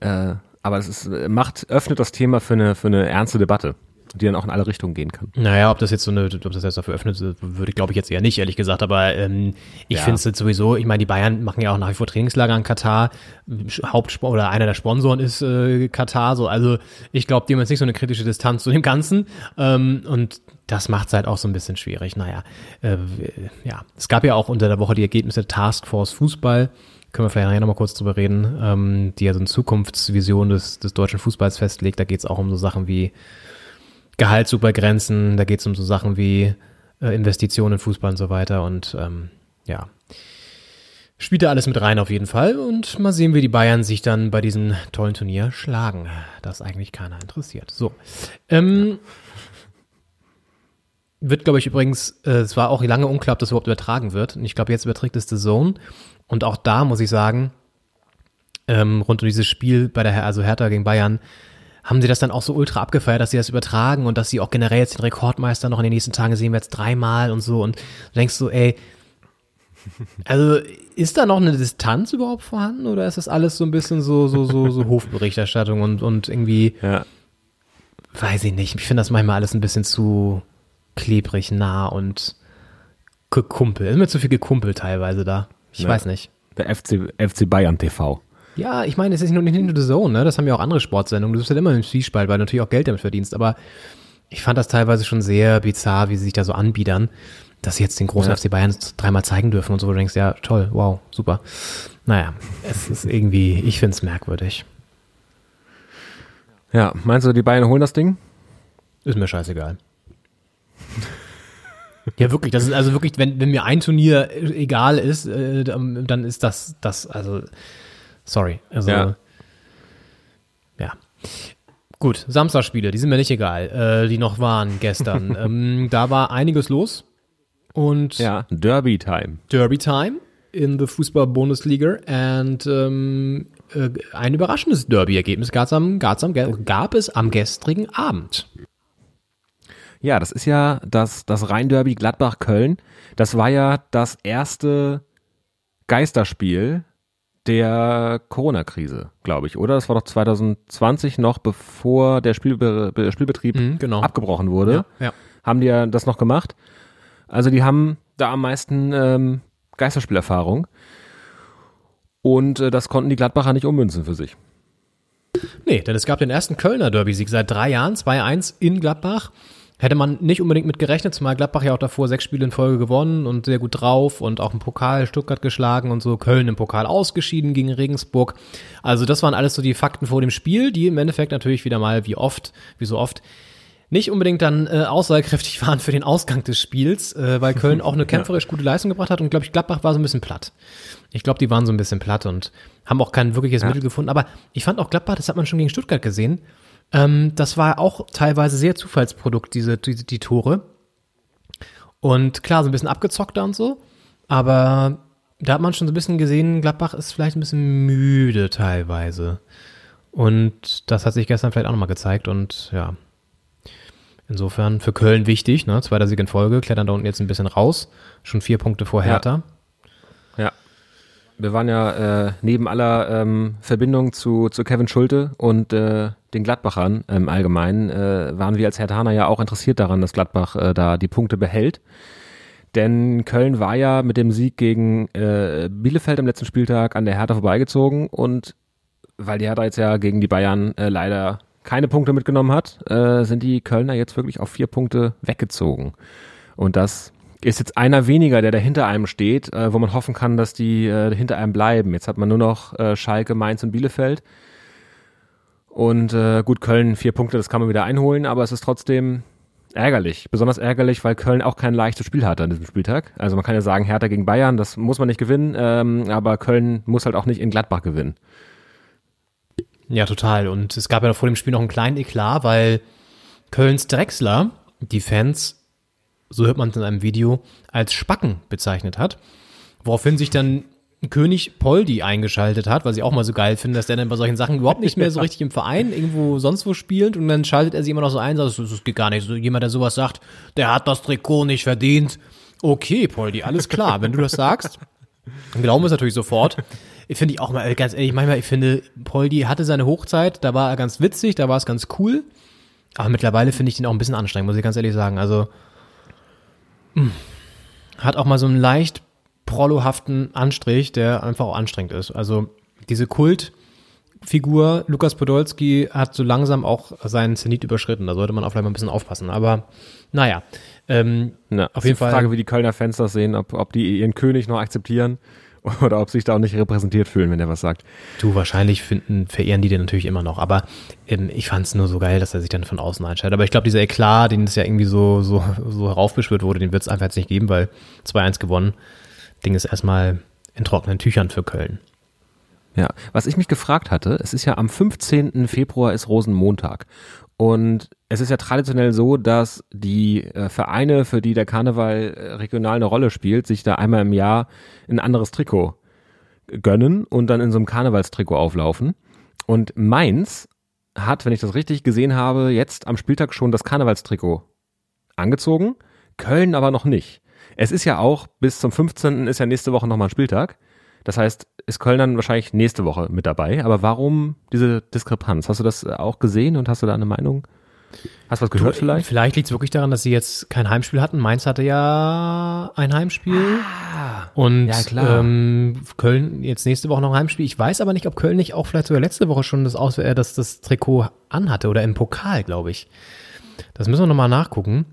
Äh, aber es ist, macht, öffnet das Thema für eine, für eine ernste Debatte, die dann auch in alle Richtungen gehen kann. Naja, ob das jetzt so eine, ob das jetzt dafür öffnet, würde glaube ich jetzt eher nicht, ehrlich gesagt. Aber ähm, ich Ja. finde es jetzt sowieso, ich meine, die Bayern machen ja auch nach wie vor Trainingslager in Katar. Hauptsponsor oder einer der Sponsoren ist äh, Katar. So, also ich glaube, die haben jetzt nicht so eine kritische Distanz zu dem Ganzen. Ähm, und das macht es halt auch so ein bisschen schwierig. Naja, äh, ja, es gab ja auch unter der Woche die Ergebnisse Taskforce Fußball. Können wir vielleicht nachher nochmal kurz drüber reden, ähm, die ja so eine Zukunftsvision des, des deutschen Fußballs festlegt. Da geht es auch um so Sachen wie Gehaltsupergrenzen, da geht es um so Sachen wie äh, Investitionen in Fußball und so weiter und ähm, ja. Spielt da alles mit rein auf jeden Fall und mal sehen, wie die Bayern sich dann bei diesem tollen Turnier schlagen. Das eigentlich keiner interessiert. So. Ähm, wird, glaube ich, übrigens, äh, es war auch lange unklar, ob das überhaupt übertragen wird. Und ich glaube, jetzt überträgt es The Zone. Und auch da muss ich sagen, ähm, rund um dieses Spiel bei der, also Hertha gegen Bayern, haben sie das dann auch so ultra abgefeiert, dass sie das übertragen und dass sie auch generell jetzt den Rekordmeister noch in den nächsten Tagen sehen wir jetzt dreimal und so und du denkst so, ey, also ist da noch eine Distanz überhaupt vorhanden oder ist das alles so ein bisschen so, so, so, so Hofberichterstattung und, und irgendwie, Ja. weiß ich nicht, ich finde das manchmal alles ein bisschen zu klebrig, nah und gekumpelt. Ist mir zu viel gekumpelt teilweise da. Ich Ja. weiß nicht. Der FC, FC Bayern TV. Ja, ich meine, es ist nicht nur, nicht nur The Zone, ne? Das haben ja auch andere Sportsendungen. Du bist halt immer im Zwiespalt, weil du natürlich auch Geld damit verdienst. Aber ich fand das teilweise schon sehr bizarr, wie sie sich da so anbiedern, dass sie jetzt den großen Ja. FC Bayern dreimal zeigen dürfen und so. wo Du denkst, ja, toll, wow, super. Naja, es ist irgendwie, ich finde es merkwürdig. Ja, meinst du, die Bayern holen das Ding? Ist mir scheißegal. Ja, wirklich, das ist also wirklich, wenn, wenn mir ein Turnier äh, egal ist, äh, dann ist das, das, also, sorry. Also, Ja. ja. Gut, Samstagspiele, die sind mir nicht egal, äh, die noch waren gestern. ähm, da war einiges los und Ja. Derby Time. Derby Time in the Fußball-Bundesliga und ähm, äh, ein überraschendes Derby-Ergebnis gab es am, gab's am, gab es am gestrigen Abend. Ja, das ist ja das, das Rhein-Derby Gladbach-Köln. Das war ja das erste Geisterspiel der Corona-Krise, glaube ich, oder? Das war doch 2020 noch, bevor der Spielbe Be- Spielbetrieb Mhm, genau. abgebrochen wurde. Ja, ja. Haben die ja das noch gemacht. Also die haben da am meisten ähm, Geisterspielerfahrung. Und äh, das konnten die Gladbacher nicht ummünzen für sich. Nee, denn es gab den ersten Kölner Derby-Sieg seit drei Jahren, 2-1 in Gladbach. Hätte man nicht unbedingt mit gerechnet, zumal Gladbach ja auch davor sechs Spiele in Folge gewonnen und sehr gut drauf und auch im Pokal Stuttgart geschlagen und so. Köln im Pokal ausgeschieden gegen Regensburg. Also das waren alles so die Fakten vor dem Spiel, die im Endeffekt natürlich wieder mal wie oft, wie so oft, nicht unbedingt dann äh, aussagekräftig waren für den Ausgang des Spiels, äh, weil Köln auch eine kämpferisch gute Leistung gebracht hat und glaube ich, Gladbach war so ein bisschen platt. Ich glaube, die waren so ein bisschen platt und haben auch kein wirkliches Mittel gefunden. Aber ich fand auch Gladbach, das hat man schon gegen Stuttgart gesehen, ähm, das war auch teilweise sehr Zufallsprodukt, diese, diese die Tore. Und klar, so ein bisschen abgezockter und so, aber da hat man schon so ein bisschen gesehen, Gladbach ist vielleicht ein bisschen müde teilweise. Und das hat sich gestern vielleicht auch nochmal gezeigt und ja. Insofern für Köln wichtig, ne? Zweiter Sieg in Folge, klettern da unten jetzt ein bisschen raus. Schon vier Punkte vor Hertha. Ja. Wir waren ja äh, neben aller ähm, Verbindung zu, zu Kevin Schulte und äh, den Gladbachern im Allgemeinen, äh, waren wir als Herthaner ja auch interessiert daran, dass Gladbach äh, da die Punkte behält. Denn Köln war ja mit dem Sieg gegen äh, Bielefeld am letzten Spieltag an der Hertha vorbeigezogen und weil die Hertha jetzt ja gegen die Bayern äh, leider keine Punkte mitgenommen hat, äh, sind die Kölner jetzt wirklich auf vier Punkte weggezogen. Und das ist jetzt einer weniger, der da hinter einem steht, äh, wo man hoffen kann, dass die äh, hinter einem bleiben. Jetzt hat man nur noch äh, Schalke, Mainz und Bielefeld. Und äh, gut, Köln vier Punkte, das kann man wieder einholen, aber es ist trotzdem ärgerlich. Besonders ärgerlich, weil Köln auch kein leichtes Spiel hatte an diesem Spieltag. Also man kann ja sagen, Hertha gegen Bayern, das muss man nicht gewinnen, ähm, aber Köln muss halt auch nicht in Gladbach gewinnen. Ja, total. Und es gab ja vor dem Spiel noch einen kleinen Eklat, weil Kölns Drechsler die Fans so hört man es in einem Video, als Spacken bezeichnet hat. Woraufhin sich dann König Poldi eingeschaltet hat, was ich auch mal so geil finde, dass der dann bei solchen Sachen überhaupt nicht mehr so richtig im Verein irgendwo sonst wo spielt und dann schaltet er sich immer noch so ein, sagt, das geht gar nicht. So jemand, der sowas sagt, der hat das Trikot nicht verdient. Okay, Poldi, alles klar. Wenn du das sagst, dann glauben wir es natürlich sofort. Ich finde ich auch mal, ganz ehrlich, manchmal, ich finde, Poldi hatte seine Hochzeit, da war er ganz witzig, da war es ganz cool. Aber mittlerweile finde ich den auch ein bisschen anstrengend, muss ich ganz ehrlich sagen. Also, hat auch mal so einen leicht prollohaften Anstrich, der einfach auch anstrengend ist. Also diese Kultfigur Lukas Podolski hat so langsam auch seinen Zenit überschritten. Da sollte man auch vielleicht mal ein bisschen aufpassen. Aber naja, ähm, Na, auf jeden Fall. Frage, wie die Kölner Fans das sehen, ob, ob die ihren König noch akzeptieren oder ob sich da auch nicht repräsentiert fühlen, wenn er was sagt. Du, wahrscheinlich finden, verehren die den natürlich immer noch. Aber ähm, ich fand es nur so geil, dass er sich dann von außen einschaltet. Aber ich glaube, dieser Eklat, den es ja irgendwie so, so, so heraufbeschwört wurde, den wird es einfach jetzt nicht geben, weil 2-1 gewonnen. Ding ist erstmal in trockenen Tüchern für Köln. Ja, was ich mich gefragt hatte, es ist ja am 15. Februar ist Rosenmontag. Und es ist ja traditionell so, dass die äh, Vereine, für die der Karneval äh, regional eine Rolle spielt, sich da einmal im Jahr ein anderes Trikot gönnen und dann in so einem Karnevalstrikot auflaufen. Und Mainz hat, wenn ich das richtig gesehen habe, jetzt am Spieltag schon das Karnevalstrikot angezogen, Köln aber noch nicht. Es ist ja auch bis zum 15. ist ja nächste Woche nochmal ein Spieltag. Das heißt, ist Köln dann wahrscheinlich nächste Woche mit dabei. Aber warum diese Diskrepanz? Hast du das auch gesehen und hast du da eine Meinung? Hast du was gehört vielleicht? Vielleicht liegt es wirklich daran, dass sie jetzt kein Heimspiel hatten. Mainz hatte ja ein Heimspiel. Ah, und ja, klar. Ähm, Köln jetzt nächste Woche noch ein Heimspiel. Ich weiß aber nicht, ob Köln nicht auch vielleicht sogar letzte Woche schon das, Aus äh, das, das Trikot anhatte oder im Pokal, glaube ich. Das müssen wir nochmal nachgucken.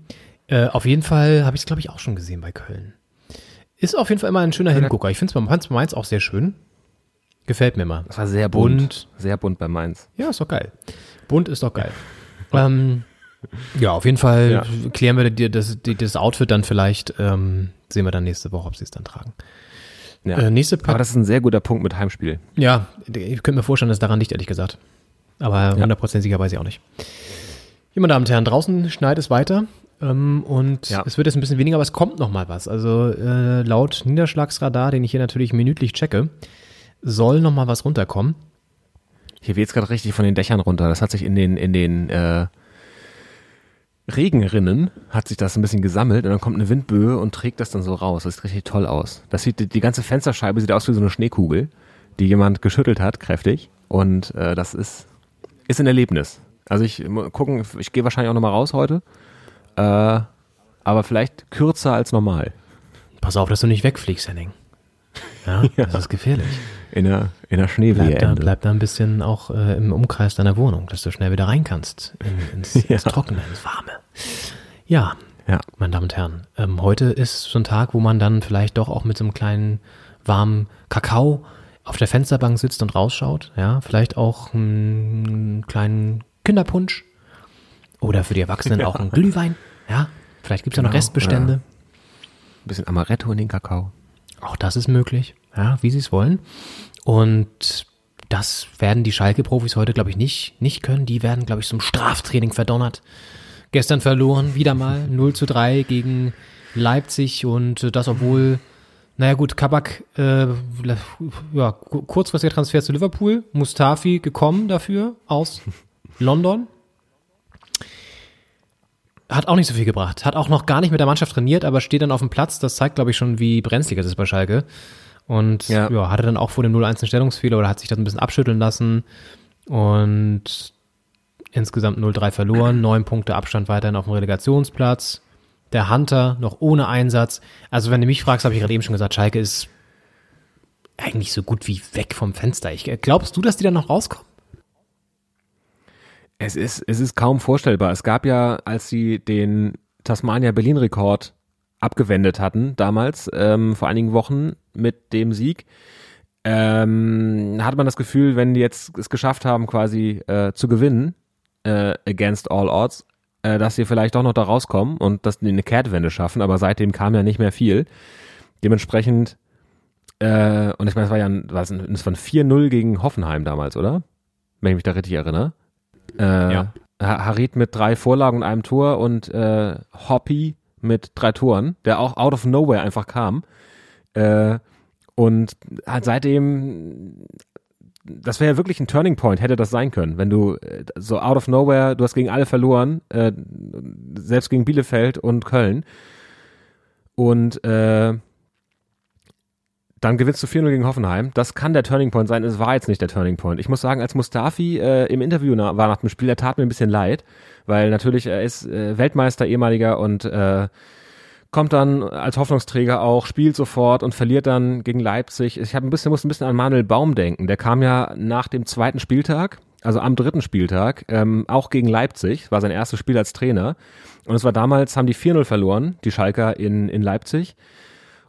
Äh, auf jeden Fall habe ich es, glaube ich, auch schon gesehen bei Köln. Ist auf jeden Fall immer ein schöner Hingucker. Ich finde es bei Mainz auch sehr schön. Gefällt mir mal. Das war sehr bunt. bunt. Sehr bunt bei Mainz. Ja, ist doch geil. Bunt ist doch geil. ähm, ja, auf jeden Fall ja. klären wir dir das, das Outfit dann vielleicht. Ähm, sehen wir dann nächste Woche, ob sie es dann tragen. Ja. Äh, nächste Aber das ist ein sehr guter Punkt mit Heimspiel. Ja, ich könnte mir vorstellen, dass daran liegt, ehrlich gesagt. Aber 100% ja. sicher weiß ich auch nicht. Ja, meine Damen und Herren, draußen schneit es weiter. Ähm, und ja. es wird jetzt ein bisschen weniger, aber es kommt noch mal was. Also äh, laut Niederschlagsradar, den ich hier natürlich minütlich checke, soll noch mal was runterkommen. Hier weht es gerade richtig von den Dächern runter. Das hat sich in den, in den äh, Regenrinnen hat sich das ein bisschen gesammelt und dann kommt eine Windböe und trägt das dann so raus. Das sieht richtig toll aus. Das sieht, die ganze Fensterscheibe sieht aus wie so eine Schneekugel, die jemand geschüttelt hat, kräftig. Und äh, das ist, ist ein Erlebnis. Also ich gucken, ich gehe wahrscheinlich auch nochmal raus heute. Äh, aber vielleicht kürzer als normal. Pass auf, dass du nicht wegfliegst, Henning. Ja, ja. das ist gefährlich. In der, in der Schneewehe. Bleib, da, bleib da ein bisschen auch äh, im Umkreis deiner Wohnung, dass du schnell wieder rein kannst. In, ins, ja. ins Trockene, ins Warme. Ja, ja. meine Damen und Herren. Ähm, heute ist so ein Tag, wo man dann vielleicht doch auch mit so einem kleinen warmen Kakao auf der Fensterbank sitzt und rausschaut. Ja, vielleicht auch einen kleinen Kinderpunsch oder für die Erwachsenen ja. auch ein Glühwein. Ja, vielleicht gibt es genau. ja noch Restbestände. Ein bisschen Amaretto in den Kakao. Auch das ist möglich, ja, wie sie es wollen. Und das werden die Schalke-Profis heute, glaube ich, nicht, nicht können. Die werden, glaube ich, zum Straftraining verdonnert. Gestern verloren, wieder mal 0 zu 3 gegen Leipzig und das, obwohl, naja gut, Kabak, äh, ja, kurzfristiger Transfer zu Liverpool, Mustafi gekommen dafür aus London, hat auch nicht so viel gebracht. Hat auch noch gar nicht mit der Mannschaft trainiert, aber steht dann auf dem Platz. Das zeigt, glaube ich, schon, wie brenzlig es ist bei Schalke. Und ja. ja, hatte dann auch vor dem 0-1 einen Stellungsfehler oder hat sich das ein bisschen abschütteln lassen. Und insgesamt 0-3 verloren, neun Punkte Abstand weiterhin auf dem Relegationsplatz. Der Hunter noch ohne Einsatz. Also wenn du mich fragst, habe ich gerade eben schon gesagt, Schalke ist eigentlich so gut wie weg vom Fenster. Ich, glaubst du, dass die da noch rauskommen? Es ist, es ist kaum vorstellbar. Es gab ja, als sie den Tasmania-Berlin-Rekord abgewendet hatten, damals, ähm, vor einigen Wochen mit dem Sieg, ähm, hat man das Gefühl, wenn die jetzt es geschafft haben, quasi äh, zu gewinnen, äh, against all odds, äh, dass sie vielleicht doch noch da rauskommen und dass die eine Kehrtwende schaffen, aber seitdem kam ja nicht mehr viel. Dementsprechend, äh, und ich meine, es war ja ein, was, von 4-0 gegen Hoffenheim damals, oder? Wenn ich mich da richtig erinnere. Äh, ja. Harit mit drei Vorlagen und einem Tor und äh, Hoppy mit drei Toren, der auch out of nowhere einfach kam. Äh, und halt seitdem, das wäre ja wirklich ein Turning Point, hätte das sein können, wenn du äh, so out of nowhere, du hast gegen alle verloren, äh, selbst gegen Bielefeld und Köln. Und äh, dann gewinnst du 4-0 gegen Hoffenheim. Das kann der Turning Point sein. Es war jetzt nicht der Turning Point. Ich muss sagen, als Mustafi äh, im Interview na, war nach dem Spiel, er tat mir ein bisschen leid, weil natürlich er ist äh, Weltmeister ehemaliger und äh, kommt dann als Hoffnungsträger auch, spielt sofort und verliert dann gegen Leipzig. Ich habe ein bisschen muss ein bisschen an Manuel Baum denken. Der kam ja nach dem zweiten Spieltag, also am dritten Spieltag, ähm, auch gegen Leipzig. War sein erstes Spiel als Trainer. Und es war damals, haben die 4-0 verloren, die Schalker in, in Leipzig.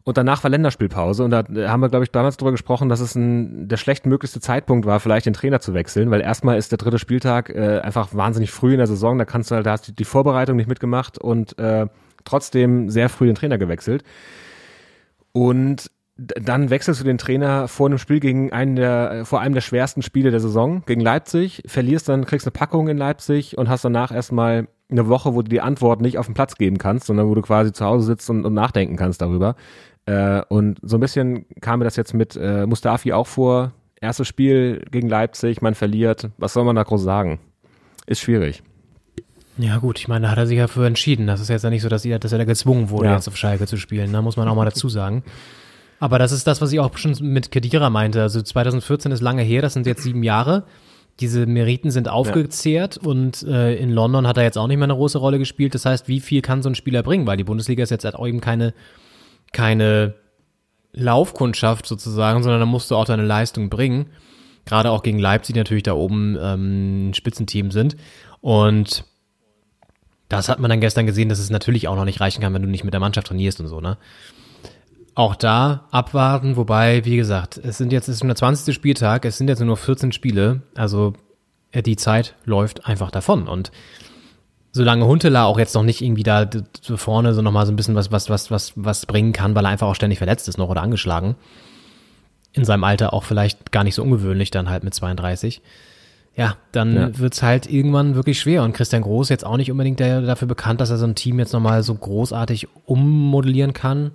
Und danach war Länderspielpause und da haben wir, glaube ich, damals darüber gesprochen, dass es ein, der schlechtmöglichste Zeitpunkt war, vielleicht den Trainer zu wechseln, weil erstmal ist der dritte Spieltag äh, einfach wahnsinnig früh in der Saison, da kannst du halt, da hast du die Vorbereitung nicht mitgemacht und äh, trotzdem sehr früh den Trainer gewechselt. Und dann wechselst du den Trainer vor einem Spiel gegen einen der, äh, vor einem der schwersten Spiele der Saison, gegen Leipzig, verlierst dann, kriegst eine Packung in Leipzig und hast danach erstmal eine Woche, wo du die Antwort nicht auf den Platz geben kannst, sondern wo du quasi zu Hause sitzt und, und nachdenken kannst darüber. Äh, und so ein bisschen kam mir das jetzt mit äh, Mustafi auch vor. Erstes Spiel gegen Leipzig, man verliert. Was soll man da groß sagen? Ist schwierig. Ja gut, ich meine, da hat er sich ja für entschieden. Das ist jetzt ja nicht so, dass er, dass er da gezwungen wurde, ja. jetzt auf Schalke zu spielen. Da ne? muss man auch mal dazu sagen. Aber das ist das, was ich auch schon mit Kedira meinte. Also 2014 ist lange her, das sind jetzt sieben Jahre. Diese Meriten sind aufgezehrt ja. und äh, in London hat er jetzt auch nicht mehr eine große Rolle gespielt. Das heißt, wie viel kann so ein Spieler bringen? Weil die Bundesliga ist jetzt auch eben keine keine Laufkundschaft sozusagen, sondern da musst du auch deine Leistung bringen. Gerade auch gegen Leipzig, die natürlich da oben ähm, Spitzenteam sind. Und das hat man dann gestern gesehen, dass es natürlich auch noch nicht reichen kann, wenn du nicht mit der Mannschaft trainierst und so, ne? Auch da abwarten, wobei, wie gesagt, es sind jetzt, es ist schon der 20. Spieltag, es sind jetzt nur 14 Spiele, also äh, die Zeit läuft einfach davon. Und solange Huntela auch jetzt noch nicht irgendwie da vorne so nochmal so ein bisschen was, was, was, was, was bringen kann, weil er einfach auch ständig verletzt ist noch oder angeschlagen. In seinem Alter auch vielleicht gar nicht so ungewöhnlich, dann halt mit 32. Ja, dann ja. wird's halt irgendwann wirklich schwer. Und Christian Groß jetzt auch nicht unbedingt der, dafür bekannt, dass er so ein Team jetzt nochmal so großartig ummodellieren kann.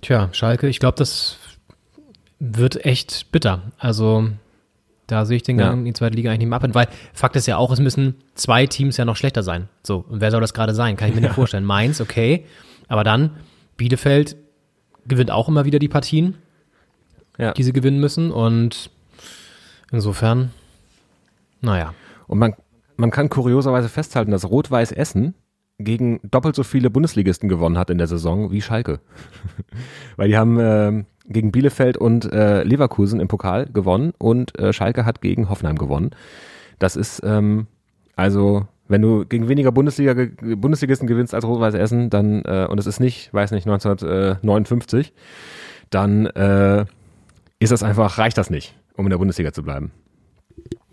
Tja, Schalke, ich glaube, das wird echt bitter. Also da sehe ich den Gang ja. in die zweite Liga eigentlich nicht mehr ab. Weil Fakt ist ja auch, es müssen zwei Teams ja noch schlechter sein. So, und wer soll das gerade sein? Kann ich mir ja. nicht vorstellen. Mainz, okay. Aber dann, Bielefeld gewinnt auch immer wieder die Partien, ja. die sie gewinnen müssen. Und insofern, naja. Und man, man kann kurioserweise festhalten, dass Rot-Weiß Essen gegen doppelt so viele Bundesligisten gewonnen hat in der Saison wie Schalke. Weil die haben äh, gegen Bielefeld und äh, Leverkusen im Pokal gewonnen und äh, Schalke hat gegen Hoffenheim gewonnen. Das ist ähm, also, wenn du gegen weniger Bundesliga Bundesligisten gewinnst als Rot-Weiß Essen, dann äh, und es ist nicht, weiß nicht, 1959, dann äh, ist das einfach reicht das nicht, um in der Bundesliga zu bleiben.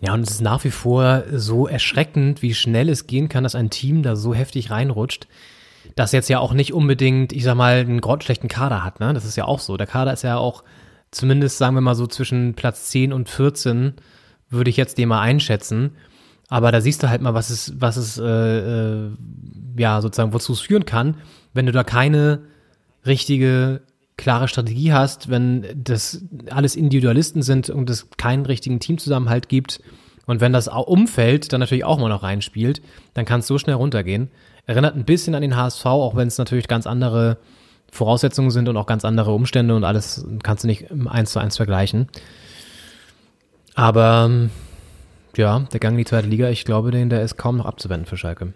Ja, und es ist nach wie vor so erschreckend, wie schnell es gehen kann, dass ein Team da so heftig reinrutscht das jetzt ja auch nicht unbedingt, ich sag mal, einen grottenschlechten Kader hat, ne? Das ist ja auch so. Der Kader ist ja auch zumindest, sagen wir mal so, zwischen Platz 10 und 14, würde ich jetzt den mal einschätzen. Aber da siehst du halt mal, was es, was es, äh, äh, ja, sozusagen, wozu es führen kann, wenn du da keine richtige, klare Strategie hast, wenn das alles Individualisten sind und es keinen richtigen Teamzusammenhalt gibt. Und wenn das Umfeld dann natürlich auch mal noch reinspielt, dann kann es so schnell runtergehen. Erinnert ein bisschen an den HSV, auch wenn es natürlich ganz andere Voraussetzungen sind und auch ganz andere Umstände und alles kannst du nicht eins zu eins vergleichen. Aber Ja, der Gang in die zweite Liga, ich glaube, den, der ist kaum noch abzuwenden für Schalke.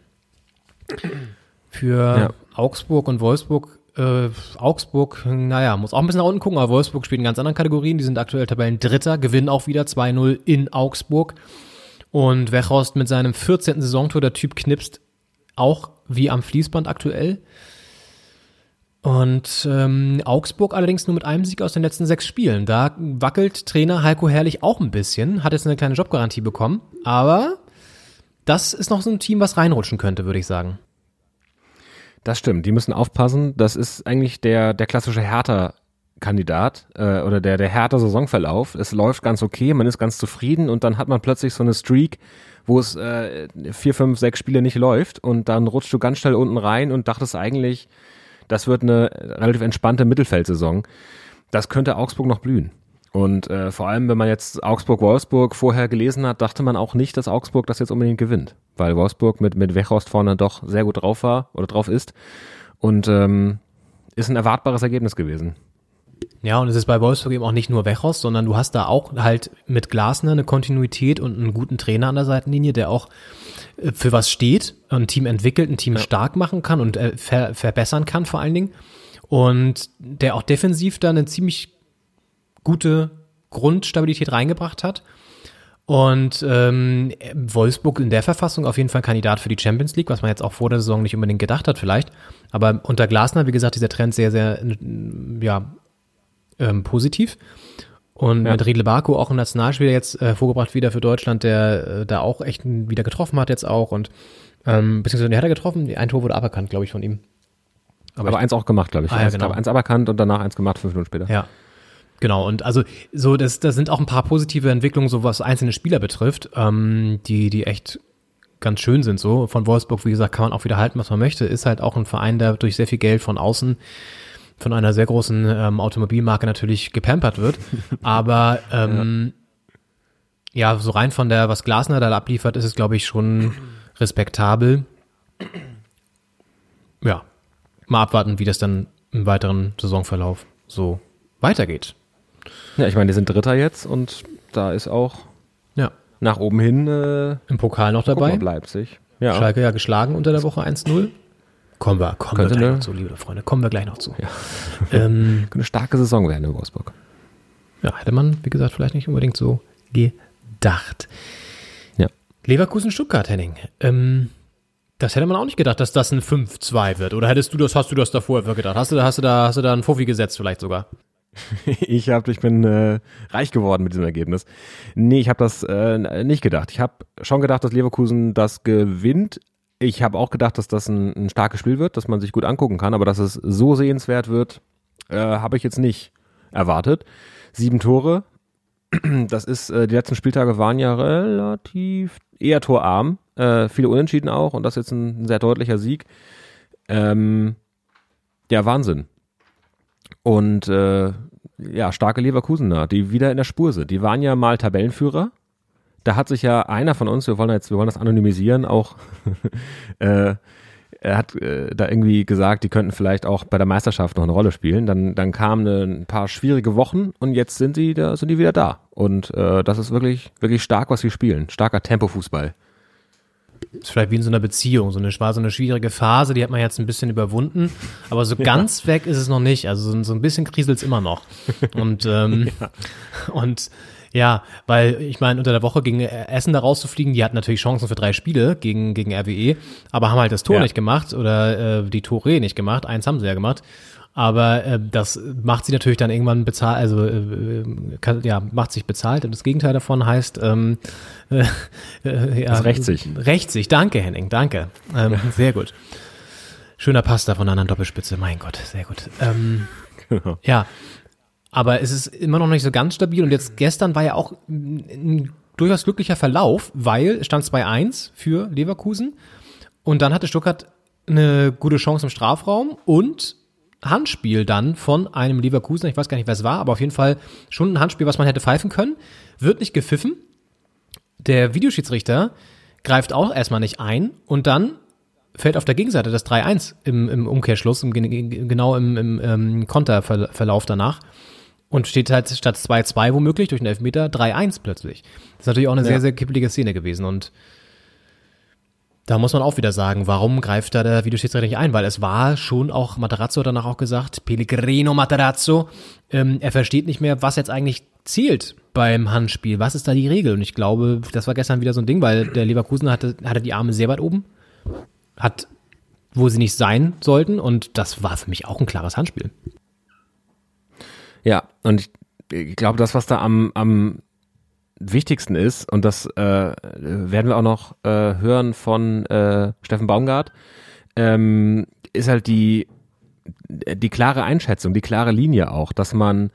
Für Ja. Augsburg und Wolfsburg, äh, Augsburg, naja, muss auch ein bisschen nach unten gucken, aber Wolfsburg spielt in ganz anderen Kategorien. Die sind aktuell Tabellen Dritter, gewinnen auch wieder 2-0 in Augsburg. Und Wechhorst mit seinem 14. Saisontor, der Typ knipst auch wie am Fließband aktuell. Und ähm, Augsburg allerdings nur mit einem Sieg aus den letzten sechs Spielen. Da wackelt Trainer Heiko Herrlich auch ein bisschen, hat jetzt eine kleine Jobgarantie bekommen, aber das ist noch so ein Team, was reinrutschen könnte, würde ich sagen. Das stimmt, die müssen aufpassen. Das ist eigentlich der, der klassische Hertha-Kandidat äh, oder der, der Hertha-Saisonverlauf. Es läuft ganz okay, man ist ganz zufrieden und dann hat man plötzlich so eine Streak, wo es äh, vier, fünf, sechs Spiele nicht läuft und dann rutschst du ganz schnell unten rein und dachtest eigentlich, das wird eine relativ entspannte Mittelfeldsaison. Das könnte Augsburg noch blühen. Und äh, vor allem, wenn man jetzt Augsburg-Wolfsburg vorher gelesen hat, dachte man auch nicht, dass Augsburg das jetzt unbedingt gewinnt. Weil Wolfsburg mit, mit Wechhorst vorne doch sehr gut drauf war oder drauf ist. Und ähm, ist ein erwartbares Ergebnis gewesen. Ja, und es ist bei Wolfsburg eben auch nicht nur Wechhorst, sondern du hast da auch halt mit Glasner eine Kontinuität und einen guten Trainer an der Seitenlinie, der auch äh, für was steht, ein Team entwickelt, ein Team stark machen kann und äh, ver verbessern kann vor allen Dingen. Und der auch defensiv da eine ziemlich gute Grundstabilität reingebracht hat. Und ähm, Wolfsburg in der Verfassung auf jeden Fall Kandidat für die Champions League, was man jetzt auch vor der Saison nicht unbedingt gedacht hat vielleicht. Aber unter Glasner, wie gesagt, dieser Trend sehr, sehr ja, ähm, positiv. Und Ja. mit Riedle Baku auch ein Nationalspieler jetzt äh, vorgebracht wieder für Deutschland, der äh, da auch echt wieder getroffen hat jetzt auch. Und ähm, beziehungsweise der hat er getroffen, ein Tor wurde aberkannt, glaube ich, von ihm. Aber, eins auch gemacht, glaube ich. Ah, ja, eins, genau. eins aberkannt und danach eins gemacht, fünf Minuten später. Ja. Genau, und also so, das, das sind auch ein paar positive Entwicklungen, so was einzelne Spieler betrifft, ähm, die, die echt ganz schön sind. So von Wolfsburg, wie gesagt, kann man auch wieder halten, was man möchte. Ist halt auch ein Verein, der durch sehr viel Geld von außen von einer sehr großen ähm, Automobilmarke natürlich gepampert wird. Aber ähm, ja. so rein von der, was Glasner da abliefert, ist es, glaube ich, schon respektabel. Ja, mal abwarten, wie das dann im weiteren Saisonverlauf so weitergeht. Ja, ich meine, die sind Dritter jetzt und da ist auch Ja. nach oben hin äh, Im Pokal noch dabei. mal, Leipzig. Ja. Schalke ja geschlagen unter der Woche 1-0. Kommen wir, kommen wir Könnte gleich eine- noch zu, liebe Freunde. Kommen wir gleich noch zu. Ähm, Eine starke Saison werden in Wolfsburg. ja, hätte man, wie gesagt, vielleicht nicht unbedingt so gedacht. Ja. Leverkusen-Stuttgart, Henning. Ähm, das hätte man auch nicht gedacht, dass das ein 5-2 wird. Oder hättest du das, hast du das davor gedacht? Hast du, da- hast du da, hast du da einen Fuffi gesetzt vielleicht sogar? Ich hab, ich bin äh, reich geworden mit diesem Ergebnis. Nee, ich habe das äh, nicht gedacht. Ich habe schon gedacht, dass Leverkusen das gewinnt. Ich habe auch gedacht, dass das ein, ein starkes Spiel wird, dass man sich gut angucken kann, aber dass es so sehenswert wird, äh, habe ich jetzt nicht erwartet. Sieben Tore. Das ist, äh, die letzten Spieltage waren ja relativ eher torarm. Äh, viele Unentschieden auch und das ist jetzt ein, ein sehr deutlicher Sieg. Ähm, ja, Wahnsinn. Und äh, ja, starke Leverkusener, die wieder in der Spur sind. Die waren ja mal Tabellenführer. Da hat sich ja einer von uns, wir wollen jetzt, wir wollen das anonymisieren, auch äh, er hat äh, da irgendwie gesagt, die könnten vielleicht auch bei der Meisterschaft noch eine Rolle spielen. Dann, dann kamen eine, ein paar schwierige Wochen und jetzt sind die da, sind die wieder da. Und äh, das ist wirklich, wirklich stark, was sie spielen. Starker Tempofußball. Ist vielleicht wie in so einer Beziehung. So eine, war so eine schwierige Phase, die hat man jetzt ein bisschen überwunden. Aber so ganz weg ist es noch nicht. Also so, so ein bisschen kriselt es immer noch. Und, ähm, und ja, weil ich meine, unter der Woche gegen Essen da rauszufliegen, die hatten natürlich Chancen für drei Spiele gegen, gegen RWE, aber haben halt das Tor Ja. nicht gemacht oder äh, die Tore nicht gemacht. Eins haben sie ja gemacht. Aber äh, das macht sie natürlich dann irgendwann bezahlt, also äh, kann, ja, macht sich bezahlt. Und das Gegenteil davon heißt, ähm, äh, äh, ja, Das rächt sich. Rächt sich, danke Henning, danke. Ähm, sehr gut. Schöner Pass da von einer anderen Doppelspitze, mein Gott, sehr gut. Ähm, Genau. ja, aber es ist immer noch nicht so ganz stabil und jetzt gestern war ja auch ein, ein durchaus glücklicher Verlauf, weil es stand 2-1 für Leverkusen und dann hatte Stuttgart eine gute Chance im Strafraum und Handspiel dann von einem Leverkusen, ich weiß gar nicht, wer es war, aber auf jeden Fall schon ein Handspiel, was man hätte pfeifen können, wird nicht gepfiffen. Der Videoschiedsrichter greift auch erstmal nicht ein und dann fällt auf der Gegenseite das 3-1 im, im Umkehrschluss, im, gen- genau im, im, ähm, Konterverlauf danach. und steht halt statt 2-2 womöglich durch einen Elfmeter 3-1 plötzlich. Das ist natürlich auch eine Ja. sehr, sehr kippelige Szene gewesen und da muss man auch wieder sagen, warum greift da der Videoschiedsrichter nicht ein? Weil es war schon auch, Materazzo danach auch gesagt, Pellegrino Materazzo, ähm, er versteht nicht mehr, was jetzt eigentlich zählt beim Handspiel. Was ist da die Regel? Und ich glaube, das war gestern wieder so ein Ding, weil der Leverkusen hatte, hatte die Arme sehr weit oben, hat, wo sie nicht sein sollten und das war für mich auch ein klares Handspiel. Ja, und ich, ich glaube, das, was da am, am wichtigsten ist, und das äh, werden wir auch noch äh, hören von äh, Steffen Baumgart, ähm, ist halt die, die klare Einschätzung, die klare Linie auch, dass man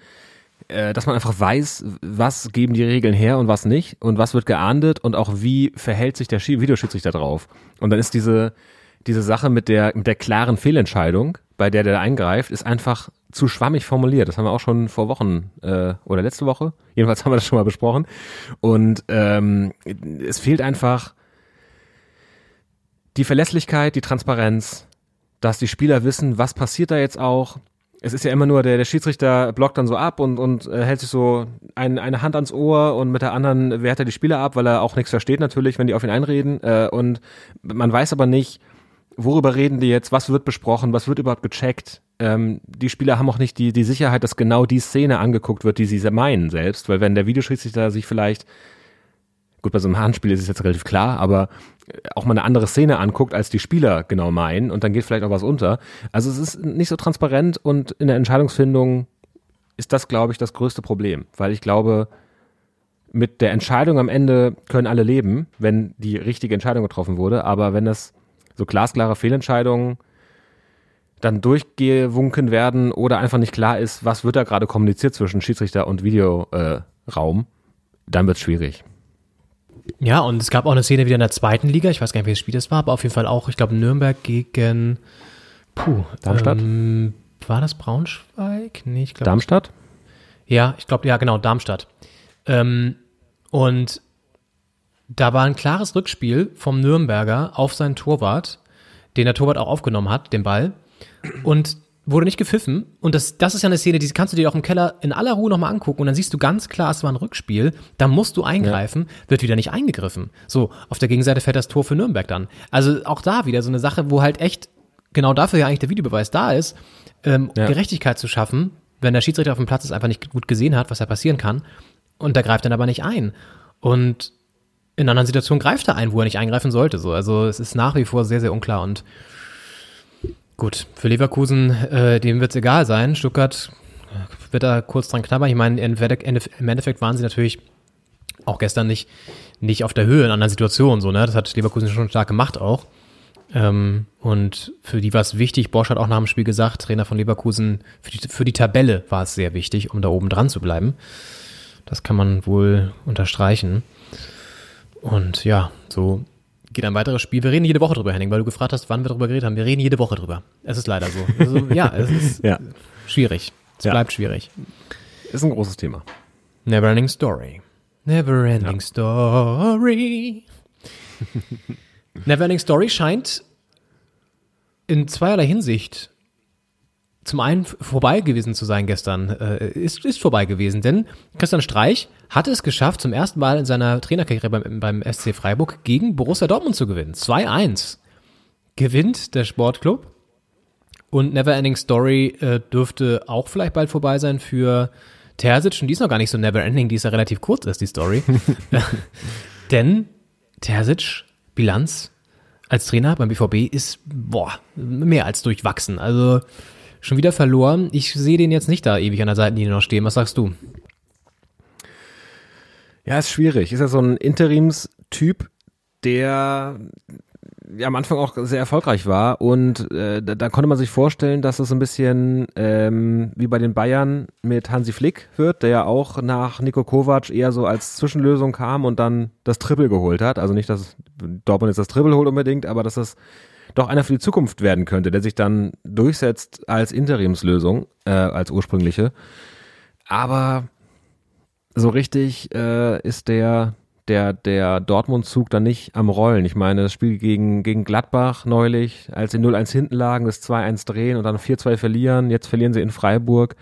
äh, dass man einfach weiß, was geben die Regeln her und was nicht und was wird geahndet und auch wie verhält sich der Schi- Videoschiedsrichter drauf. Und dann ist diese, diese Sache mit der, mit der klaren Fehlentscheidung, bei der der eingreift, ist einfach zu schwammig formuliert. Das haben wir auch schon vor Wochen äh, oder letzte Woche. Jedenfalls haben wir das schon mal besprochen. Und ähm, es fehlt einfach die Verlässlichkeit, die Transparenz, dass die Spieler wissen, was passiert da jetzt auch. Es ist ja immer nur, der, der Schiedsrichter blockt dann so ab und, und äh, hält sich so ein, eine Hand ans Ohr und mit der anderen wehrt er die Spieler ab, weil er auch nichts versteht natürlich, wenn die auf ihn einreden. Äh, und man weiß aber nicht, worüber reden die jetzt, was wird besprochen, was wird überhaupt gecheckt. Ähm, die Spieler haben auch nicht die, die Sicherheit, dass genau die Szene angeguckt wird, die sie meinen selbst, weil wenn der Videoschiedsrichter sich vielleicht Gut, bei so einem Handspiel ist es jetzt relativ klar, aber auch mal eine andere Szene anguckt, als die Spieler genau meinen und dann geht vielleicht auch was unter. Also es ist nicht so transparent und in der Entscheidungsfindung ist das, glaube ich, das größte Problem, weil ich glaube, mit der Entscheidung am Ende können alle leben, wenn die richtige Entscheidung getroffen wurde, aber wenn das so glasklare Fehlentscheidungen dann durchgewunken werden oder einfach nicht klar ist, was wird da gerade kommuniziert zwischen Schiedsrichter und Videoraum, äh, dann wird es schwierig. Ja, und es gab auch eine Szene wieder in der zweiten Liga. Ich weiß gar nicht, welches Spiel das war, aber auf jeden Fall auch, ich glaube, Nürnberg gegen Puh, Darmstadt? Ähm, war das Braunschweig? Nee, ich glaube. Darmstadt? Ja, ich glaube, ja, genau, Darmstadt. Ähm, und da war ein klares Rückspiel vom Nürnberger auf seinen Torwart, den der Torwart auch aufgenommen hat, den Ball. Und wurde nicht gepfiffen. Und das, das ist ja eine Szene, die kannst du dir auch im Keller in aller Ruhe nochmal angucken. Und dann siehst du ganz klar, es war ein Rückspiel. Da musst du eingreifen, wird wieder nicht eingegriffen. So, auf der Gegenseite fällt das Tor für Nürnberg dann. Also auch da wieder so eine Sache, wo halt echt genau dafür ja eigentlich der Videobeweis da ist, ähm, Ja. Gerechtigkeit zu schaffen, wenn der Schiedsrichter auf dem Platz es einfach nicht gut gesehen hat, was da passieren kann. Und der greift dann aber nicht ein. Und in anderen Situationen greift er ein, wo er nicht eingreifen sollte. So. Also es ist nach wie vor sehr, sehr unklar. Und gut, für Leverkusen, äh, dem wird es egal sein. Stuttgart äh, wird da kurz dran knabbern. Ich meine, im Endeffekt- waren sie natürlich auch gestern nicht, nicht auf der Höhe in anderen Situationen. So, ne? Das hat Leverkusen schon stark gemacht auch. Ähm, und für die war es wichtig, Bosch hat auch nach dem Spiel gesagt, Trainer von Leverkusen, für die, für die Tabelle war es sehr wichtig, um da oben dran zu bleiben. Das kann man wohl unterstreichen. Und ja, so geht ein weiteres Spiel. Wir reden jede Woche drüber, Henning, weil du gefragt hast, wann wir drüber geredet haben. Wir reden jede Woche drüber. Es ist leider so. Also, ja, es ist Ja. schwierig. Es Ja. bleibt schwierig. Ist ein großes Thema. Neverending Story. Neverending Story. Neverending Story scheint in zweierlei Hinsicht zum einen vorbei gewesen zu sein gestern. Äh, ist, ist vorbei gewesen, denn Christian Streich hatte es geschafft, zum ersten Mal in seiner Trainerkarriere beim, beim SC Freiburg gegen Borussia Dortmund zu gewinnen. 2-1 gewinnt der Sportclub. Und Neverending Story äh, dürfte auch vielleicht bald vorbei sein für Terzic. Und die ist noch gar nicht so Neverending, die ist ja relativ kurz, ist die Story. Denn Terzic, Bilanz als Trainer beim BVB ist, boah, mehr als durchwachsen. Also schon wieder verloren. Ich sehe den jetzt nicht da ewig an der Seitenlinie noch stehen. Was sagst du? Ja, ist schwierig. Ist ja so ein Interimstyp, der ja am Anfang auch sehr erfolgreich war und äh, da, da konnte man sich vorstellen, dass es ein bisschen ähm, wie bei den Bayern mit Hansi Flick wird, der ja auch nach Niko Kovac eher so als Zwischenlösung kam und dann das Triple geholt hat. Also nicht, dass Dortmund jetzt das Triple holt unbedingt, aber dass das doch einer für die Zukunft werden könnte, der sich dann durchsetzt als Interimslösung, äh, als ursprüngliche. Aber so richtig äh, ist der, der, der Dortmund-Zug dann nicht am Rollen. Ich meine, das Spiel gegen, gegen Gladbach neulich, als sie 0-1 hinten lagen, das 2-1 drehen und dann 4-2 verlieren, jetzt verlieren sie in Freiburg.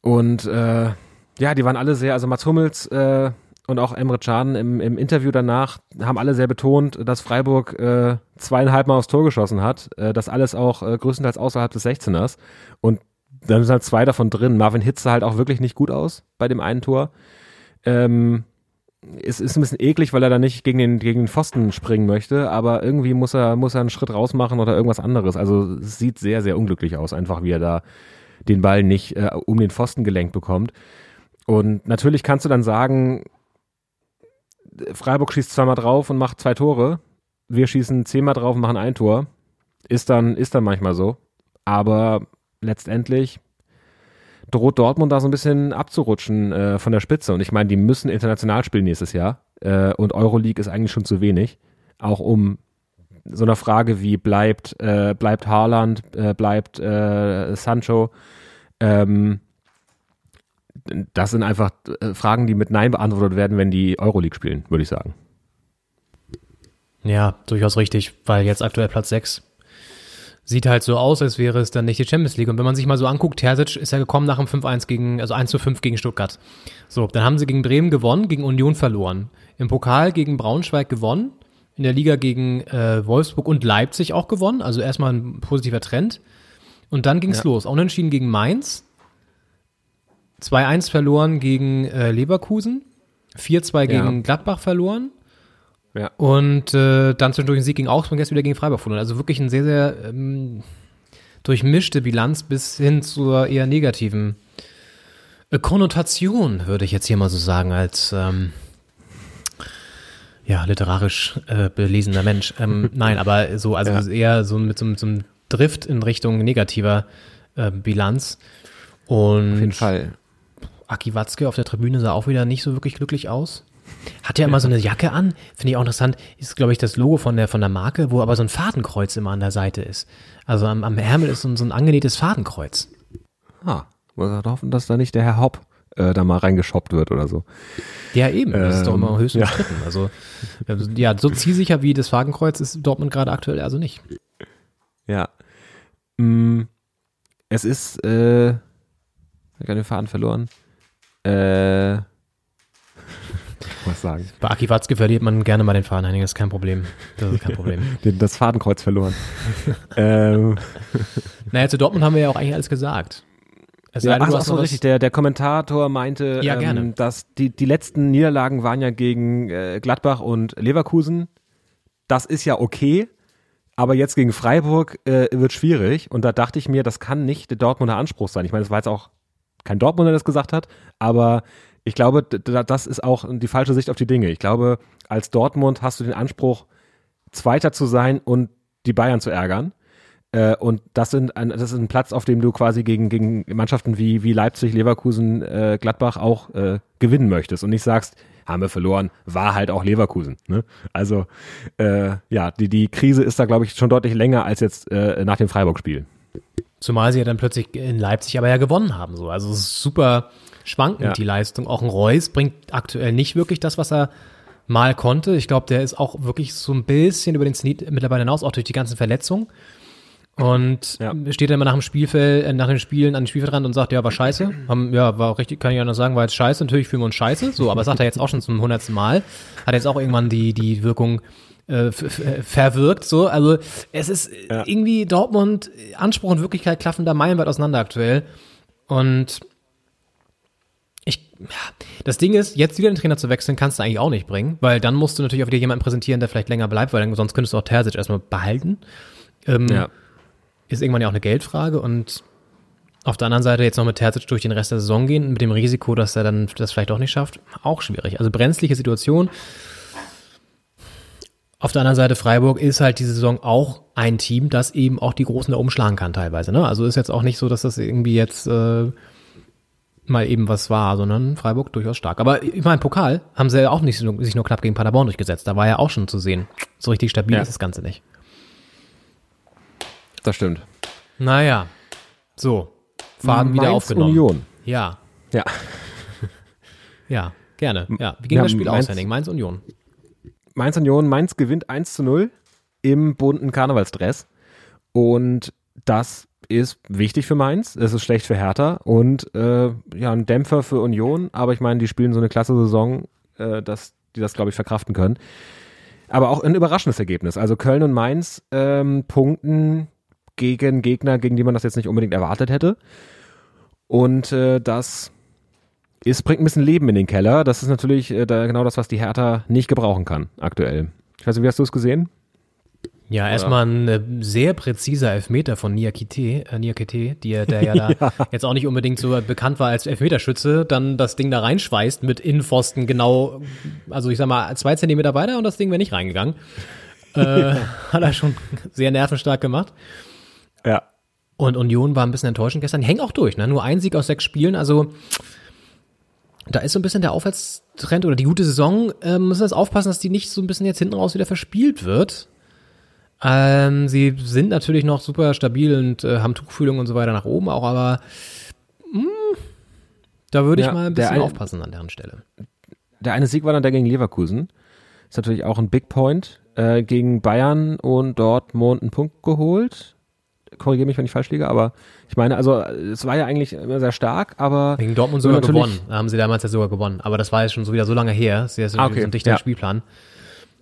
Und äh, ja, die waren alle sehr, also Mats Hummels äh, und auch Emre Can im, im Interview danach haben alle sehr betont, dass Freiburg äh, zweieinhalb Mal aufs Tor geschossen hat. Äh, das alles auch äh, größtenteils außerhalb des 16ers. Und dann sind halt zwei davon drin. Marvin Hitze halt auch wirklich nicht gut aus bei dem einen Tor. Ähm, es ist ein bisschen eklig, weil er da nicht gegen den, gegen den Pfosten springen möchte, aber irgendwie muss er, muss er einen Schritt raus machen oder irgendwas anderes. Also es sieht sehr, sehr unglücklich aus, einfach wie er da den Ball nicht äh, um den Pfosten gelenkt bekommt. Und natürlich kannst du dann sagen, Freiburg schießt zweimal drauf und macht zwei Tore. Wir schießen zehnmal drauf und machen ein Tor. Ist dann, ist dann manchmal so. Aber letztendlich droht Dortmund da so ein bisschen abzurutschen äh, von der Spitze. Und ich meine, die müssen international spielen nächstes Jahr. Äh, und Euroleague ist eigentlich schon zu wenig. Auch um so eine Frage wie bleibt, äh, bleibt Haaland, äh, bleibt äh, Sancho. Ähm, das sind einfach äh, Fragen, die mit Nein beantwortet werden, wenn die Euroleague spielen, würde ich sagen. Ja, durchaus richtig, weil jetzt aktuell Platz 6 sieht halt so aus, als wäre es dann nicht die Champions League. Und wenn man sich mal so anguckt, Terzic ist ja gekommen nach dem 5-1 gegen, also 1 zu 5 gegen Stuttgart. So, dann haben sie gegen Bremen gewonnen, gegen Union verloren. Im Pokal gegen Braunschweig gewonnen, in der Liga gegen äh, Wolfsburg und Leipzig auch gewonnen. Also erstmal ein positiver Trend. Und dann ging's Ja. los. Unentschieden gegen Mainz. 2-1 verloren gegen äh, Leverkusen. 4-2 gegen Ja. Gladbach verloren. Ja. Und äh, dann zwischendurch ein Sieg gegen Augsburg, jetzt wieder gegen Freiburg verloren. Also wirklich eine sehr, sehr ähm, durchmischte Bilanz bis hin zur eher negativen äh, Konnotation, würde ich jetzt hier mal so sagen, als ähm, ja, literarisch äh, belesener Mensch. Ähm, nein, aber so, also Ja. eher so mit so, einem- so einem Drift in Richtung negativer äh, Bilanz. Und Auf jeden Fall. Aki Watzke auf der Tribüne sah auch wieder nicht so wirklich glücklich aus. Hat ja immer so eine Jacke an, finde ich auch interessant, ist glaube ich das Logo von der, von der Marke, wo aber so ein Fadenkreuz immer an der Seite ist. Also am, am Ärmel ist so ein, so ein angenähtes Fadenkreuz. Ah, muss halt hoffen, dass da nicht der Herr Hopp äh, da mal reingeschoppt wird oder so. Ja, eben, das ist doch immer Ähm, höchst ja. umstritten. Also, ja, so zielsicher wie das Fadenkreuz ist Dortmund gerade aktuell also nicht. Ja. Mm, es ist, äh, ich hab gerade den Faden verloren. Äh, was sagen? Bei Aki Watzke verliert man gerne mal den Faden, Henning, das ist kein Problem. Das ist kein Problem. Das Fadenkreuz verloren. ähm, naja, zu Dortmund haben wir ja auch eigentlich alles gesagt. Es sei ja, ach, ach so, richtig. Der, der Kommentator meinte, Ja, gerne. ähm, dass die, die letzten Niederlagen waren ja gegen äh, Gladbach und Leverkusen. Das ist ja okay, aber jetzt gegen Freiburg äh, wird schwierig. Und da dachte ich mir, das kann nicht der Dortmunder Anspruch sein. Ich meine, es war jetzt auch kein Dortmunder, der das gesagt hat, aber ich glaube, das ist auch die falsche Sicht auf die Dinge. Ich glaube, als Dortmund hast du den Anspruch, Zweiter zu sein und die Bayern zu ärgern. Äh, und das, sind ein, das ist ein Platz, auf dem du quasi gegen, gegen Mannschaften wie, wie Leipzig, Leverkusen, äh, Gladbach auch äh, gewinnen möchtest und nicht sagst, haben wir verloren, war halt auch Leverkusen. Ne? Also äh, ja, die, die Krise ist da, glaube ich, schon deutlich länger als jetzt äh, nach dem Freiburg-Spiel. Zumal sie ja dann plötzlich in Leipzig aber ja gewonnen haben. So. Also es ist super schwankend Ja. die Leistung. Auch ein Reus bringt aktuell nicht wirklich das, was er mal konnte. Ich glaube, der ist auch wirklich so ein bisschen über den Zenit mittlerweile hinaus, auch durch die ganzen Verletzungen. Und Ja. steht dann immer nach dem Spielfeld, äh, nach den Spielen an den Spielfeldrand und sagt, ja, war scheiße. Haben, ja, war richtig, kann ich ja noch sagen, war jetzt scheiße. Natürlich fühlen wir uns scheiße. So, aber sagt er jetzt auch schon zum hundertsten Mal. Hat jetzt auch irgendwann die, die Wirkung äh, f- verwirkt. So, also es ist Ja. irgendwie Dortmund, Anspruch und Wirklichkeit klaffen da meilenweit auseinander aktuell. Und ich, ja, das Ding ist, jetzt wieder den Trainer zu wechseln, kannst du eigentlich auch nicht bringen, weil dann musst du natürlich auch wieder jemanden präsentieren, der vielleicht länger bleibt, weil dann, sonst könntest du auch Terzic erstmal behalten. Ähm, Ja. Ist irgendwann ja auch eine Geldfrage und auf der anderen Seite jetzt noch mit Terzic durch den Rest der Saison gehen, mit dem Risiko, dass er dann das vielleicht auch nicht schafft, auch schwierig. Also brenzliche Situation. Auf der anderen Seite Freiburg ist halt diese Saison auch ein Team, das eben auch die Großen da umschlagen kann teilweise. Ne? Also ist jetzt auch nicht so, dass das irgendwie jetzt äh, mal eben was war, sondern Freiburg durchaus stark. Aber ich meine, Pokal haben sie ja auch nicht sich nur knapp gegen Paderborn durchgesetzt. Da war ja auch schon zu sehen. So richtig stabil Ja. ist das Ganze nicht. Das stimmt. Naja, so. Faden wieder aufgenommen. Union. Ja, Ja. ja, gerne. Ja, wie ging Ja, das Spiel aus, Mainz- Henning? Mainz Union. Mainz Union, Mainz gewinnt 1 zu 0 im bunten Karnevalsdress. Und das ist wichtig für Mainz, es ist schlecht für Hertha und äh, ja, ein Dämpfer für Union, aber ich meine, die spielen so eine klasse Saison, äh, dass die das, glaube ich, verkraften können. Aber auch ein überraschendes Ergebnis. Also Köln und Mainz ähm, punkten gegen Gegner, gegen die man das jetzt nicht unbedingt erwartet hätte. Und äh, das ist, bringt ein bisschen Leben in den Keller. Das ist natürlich äh, da genau das, was die Hertha nicht gebrauchen kann aktuell. Ich weiß nicht, wie hast du es gesehen? Ja, erstmal ein äh, sehr präziser Elfmeter von Niakite, äh, Niakite, die, der ja da Ja. jetzt auch nicht unbedingt so bekannt war als Elfmeterschütze, dann das Ding da reinschweißt mit Innenpfosten genau, also ich sag mal, zwei Zentimeter weiter und das Ding wäre nicht reingegangen. äh, hat er schon sehr nervenstark gemacht. Ja. Und Union war ein bisschen enttäuschend gestern. Hängen auch durch, ne? Nur ein Sieg aus sechs Spielen. Also da ist so ein bisschen der Aufwärtstrend oder die gute Saison. Ähm, müssen wir jetzt aufpassen, dass die nicht so ein bisschen jetzt hinten raus wieder verspielt wird. Ähm, sie sind natürlich noch super stabil und äh, haben Tuchfühlung und so weiter nach oben auch, aber mh, da würde ich Ja, mal ein bisschen eine- aufpassen an deren Stelle. Der eine Sieg war dann der gegen Leverkusen. Ist natürlich auch ein Big Point. Äh, gegen Bayern und Dortmund einen Punkt geholt. Korrigiere mich, wenn ich falsch liege, aber ich meine, also es war ja eigentlich immer sehr stark, aber Gegen Dortmund sogar gewonnen. Haben sie damals ja sogar gewonnen. Aber das war jetzt schon so wieder so lange her. Sie ist Ah, okay, so ein dichter ja. Spielplan,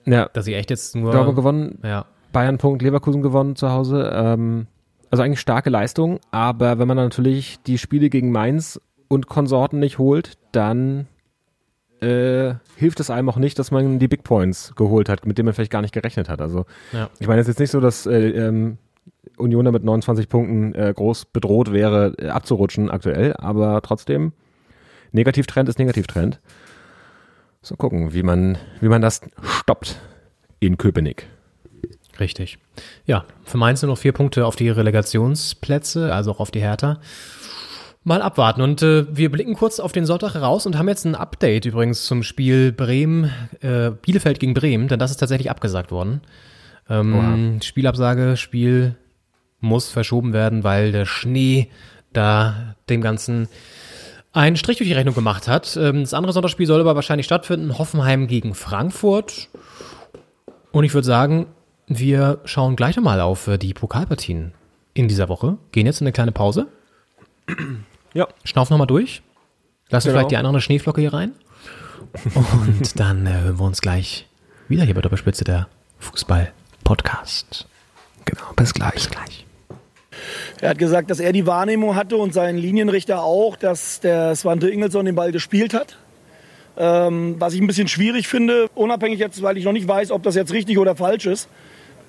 Ja, dass sie echt jetzt nur. Dortmund gewonnen, Ja. Bayern Punkt, Leverkusen gewonnen zu Hause. Ähm, also eigentlich starke Leistung, aber wenn man natürlich die Spiele gegen Mainz und Konsorten nicht holt, dann äh, hilft es einem auch nicht, dass man die Big Points geholt hat, mit denen man vielleicht gar nicht gerechnet hat. Also Ja. ich meine, es ist jetzt nicht so, dass äh, ähm, Union mit 29 Punkten äh, groß bedroht wäre, äh, abzurutschen aktuell, aber trotzdem, Negativtrend ist Negativtrend. So gucken, wie man, wie man das stoppt in Köpenick. Richtig. Ja, für Mainz nur noch vier Punkte auf die Relegationsplätze, also auch auf die Hertha. Mal abwarten. Und äh, wir blicken kurz auf den Sonntag raus und haben jetzt ein Update übrigens zum Spiel Bremen, äh, Bielefeld gegen Bremen, denn das ist tatsächlich abgesagt worden. Ähm, Spielabsage, Spiel muss verschoben werden, weil der Schnee da dem Ganzen einen Strich durch die Rechnung gemacht hat. Ähm, das andere Sonntagsspiel soll aber wahrscheinlich stattfinden. Hoffenheim gegen Frankfurt. Und ich würde sagen, wir schauen gleich nochmal auf äh, die Pokalpartien in dieser Woche. Gehen jetzt in eine kleine Pause. Ja. Schnaufen nochmal durch. Lassen Genau. vielleicht die andere Schneeflocke hier rein. Und dann äh, hören wir uns gleich wieder hier bei Doppelspitze der Fußball-Podcast. Genau, bis gleich. Bis gleich. Er hat gesagt, dass er die Wahrnehmung hatte und sein Linienrichter auch, dass der Svante Ingelsson den Ball gespielt hat. Ähm, was ich ein bisschen schwierig finde, unabhängig jetzt, weil ich noch nicht weiß, ob das jetzt richtig oder falsch ist.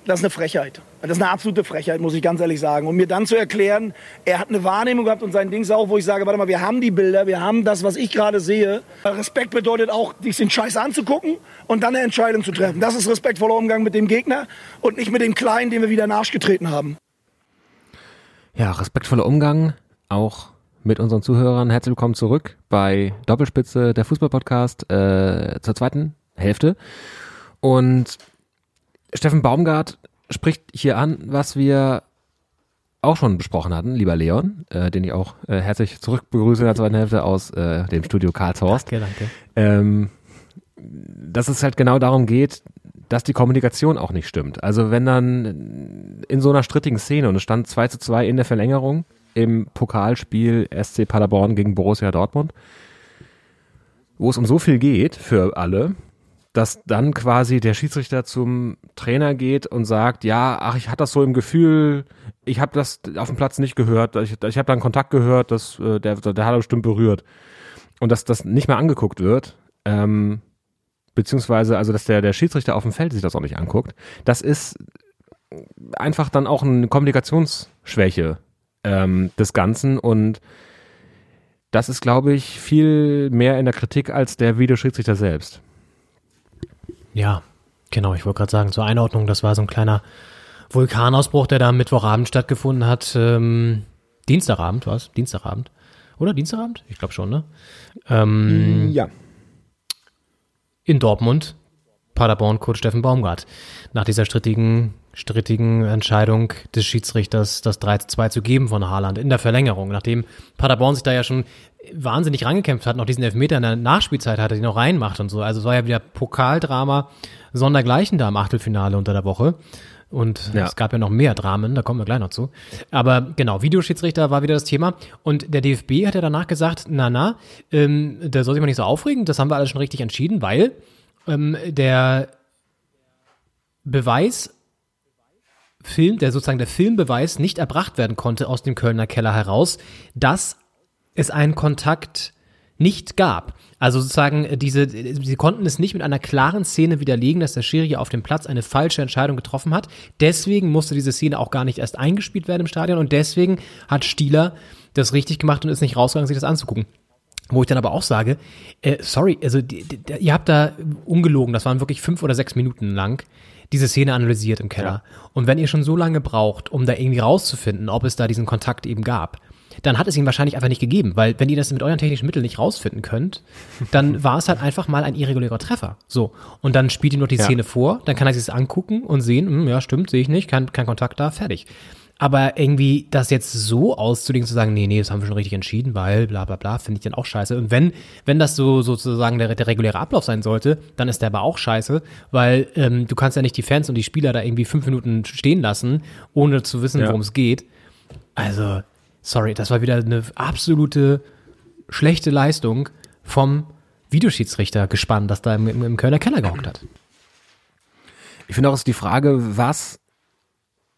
Das ist eine Frechheit. Das ist eine absolute Frechheit, muss ich ganz ehrlich sagen. Und mir dann zu erklären, er hat eine Wahrnehmung gehabt und sein Ding ist auch, wo ich sage, warte mal, wir haben die Bilder, wir haben das, was ich gerade sehe. Respekt bedeutet auch, sich den Scheiß anzugucken und dann eine Entscheidung zu treffen. Das ist respektvoller Umgang mit dem Gegner und nicht mit dem Kleinen, den wir wieder in den Arsch getreten haben. Ja, respektvoller Umgang auch mit unseren Zuhörern. Herzlich willkommen zurück bei Doppelspitze, der Fußballpodcast äh, zur zweiten Hälfte. Und Steffen Baumgart spricht hier an, was wir auch schon besprochen hatten, lieber Leon, äh, den ich auch äh, herzlich zurückbegrüße in der zweiten Hälfte aus äh, dem Studio Karlshorst. Danke, danke. ähm, dass es halt genau darum geht, dass die Kommunikation auch nicht stimmt. Also wenn dann in so einer strittigen Szene und es stand 2 zu 2 in der Verlängerung im Pokalspiel SC Paderborn gegen Borussia Dortmund, wo es um so viel geht für alle, dass dann quasi der Schiedsrichter zum Trainer geht und sagt, ja, ach, ich hatte das so im Gefühl, ich habe das auf dem Platz nicht gehört, ich, ich habe da einen Kontakt gehört, dass, äh, der, der hat er bestimmt berührt. Und dass das nicht mehr angeguckt wird, ähm, beziehungsweise also, dass der, der Schiedsrichter auf dem Feld sich das auch nicht anguckt, das ist einfach dann auch eine Kommunikationsschwäche ähm, des Ganzen und das ist, glaube ich, viel mehr in der Kritik als der Videoschiedsrichter selbst. Ja, genau. Ich wollte gerade sagen, zur Einordnung, das war so ein kleiner Vulkanausbruch, der da am Mittwochabend stattgefunden hat. Ähm, Dienstagabend, was? Dienstagabend? Oder Dienstagabend? Ich glaube schon, ne? Ähm, Ja. in Dortmund, Paderborn, Coach Steffen Baumgart. Nach dieser strittigen, strittigen Entscheidung des Schiedsrichters, das 3 zu 2 zu geben von Haaland in der Verlängerung, nachdem Paderborn sich da ja schon wahnsinnig rangekämpft hat, noch diesen Elfmeter in der Nachspielzeit hatte, die noch reinmacht und so. Also es war ja wieder Pokaldrama sondergleichen da im Achtelfinale unter der Woche. Und Ja. es gab ja noch mehr Dramen, da kommen wir gleich noch zu. Aber genau, Videoschiedsrichter war wieder das Thema. Und der DFB hat ja danach gesagt, na na, ähm, der soll sich mal nicht so aufregen, das haben wir alles schon richtig entschieden, weil ähm, der Beweis Film, der sozusagen der Filmbeweis nicht erbracht werden konnte aus dem Kölner Keller heraus, dass es einen Kontakt nicht gab. Also sozusagen äh, diese, sie konnten es nicht mit einer klaren Szene widerlegen, dass der Schiri auf dem Platz eine falsche Entscheidung getroffen hat. Deswegen musste diese Szene auch gar nicht erst eingespielt werden im Stadion und deswegen hat Stieler das richtig gemacht und ist nicht rausgegangen, sich das anzugucken. Wo ich dann aber auch sage, äh, sorry, also die, die, ihr habt da ungelogen, das waren wirklich fünf oder sechs Minuten lang, diese Szene analysiert im Keller. Und wenn ihr schon so lange braucht, um da irgendwie rauszufinden, ob es da diesen Kontakt eben gab, dann hat es ihn wahrscheinlich einfach nicht gegeben, weil wenn ihr das mit euren technischen Mitteln nicht rausfinden könnt, dann war es halt einfach mal ein irregulärer Treffer. So. Und dann spielt ihm noch die Ja. Szene vor, dann kann er sich das angucken und sehen, hm, ja, stimmt, sehe ich nicht, kein, kein Kontakt da, fertig. Aber irgendwie das jetzt so auszulegen, zu sagen, nee, nee, das haben wir schon richtig entschieden, weil bla bla bla, finde ich dann auch scheiße. Und wenn, wenn das so sozusagen der, der reguläre Ablauf sein sollte, dann ist der aber auch scheiße, weil ähm, du kannst ja nicht die Fans und die Spieler da irgendwie fünf Minuten stehen lassen, ohne zu wissen, Ja. worum es geht. Also, sorry, das war wieder eine absolute schlechte Leistung vom Videoschiedsrichter gespannt, das da im, im, im Kölner Keller gehockt hat. Ich finde auch ist die Frage, was,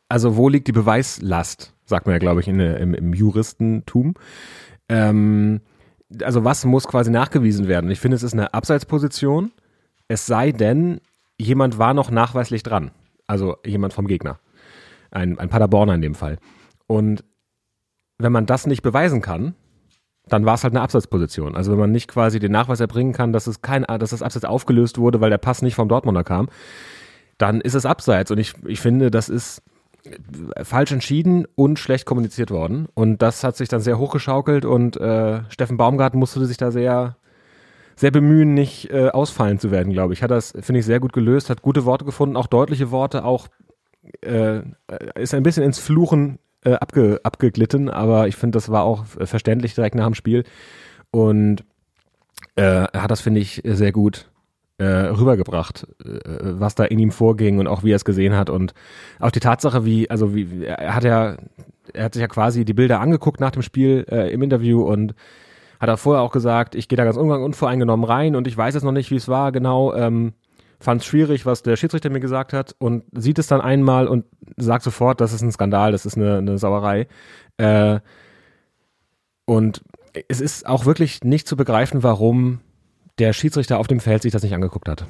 also wo liegt die Beweislast, sagt man ja, glaube ich, in, im, im Juristentum. Ähm, also was muss quasi nachgewiesen werden? Ich finde, es ist eine Abseitsposition, es sei denn, jemand war noch nachweislich dran. Also jemand vom Gegner. Ein, ein Paderborner in dem Fall. Und wenn man das nicht beweisen kann, dann war es halt eine Abseitsposition. Also wenn man nicht quasi den Nachweis erbringen kann, dass es kein, dass das Abseits aufgelöst wurde, weil der Pass nicht vom Dortmunder kam, dann ist es abseits. Und ich, ich finde, das ist falsch entschieden und schlecht kommuniziert worden. Und das hat sich dann sehr hochgeschaukelt und äh, Steffen Baumgart musste sich da sehr, sehr bemühen, nicht äh, ausfallen zu werden, glaube ich. Hat das, finde ich, sehr gut gelöst, hat gute Worte gefunden, auch deutliche Worte, auch äh, ist ein bisschen ins Fluchen äh, abge, abgeglitten, aber ich finde, das war auch verständlich direkt nach dem Spiel. Und äh, hat das, finde ich, sehr gut rübergebracht, äh, was da in ihm vorging und auch wie er es gesehen hat und auch die Tatsache, wie, also wie, er hat ja, er hat sich ja quasi die Bilder angeguckt nach dem Spiel äh, im Interview und hat er vorher auch gesagt, ich gehe da ganz unvoreingenommen rein und ich weiß jetzt noch nicht, wie es war genau, ähm, fand es schwierig, was der Schiedsrichter mir gesagt hat und sieht es dann einmal und sagt sofort, das ist ein Skandal, das ist eine, eine Sauerei. Äh, und es ist auch wirklich nicht zu begreifen, warum der Schiedsrichter auf dem Feld sich das nicht angeguckt hat.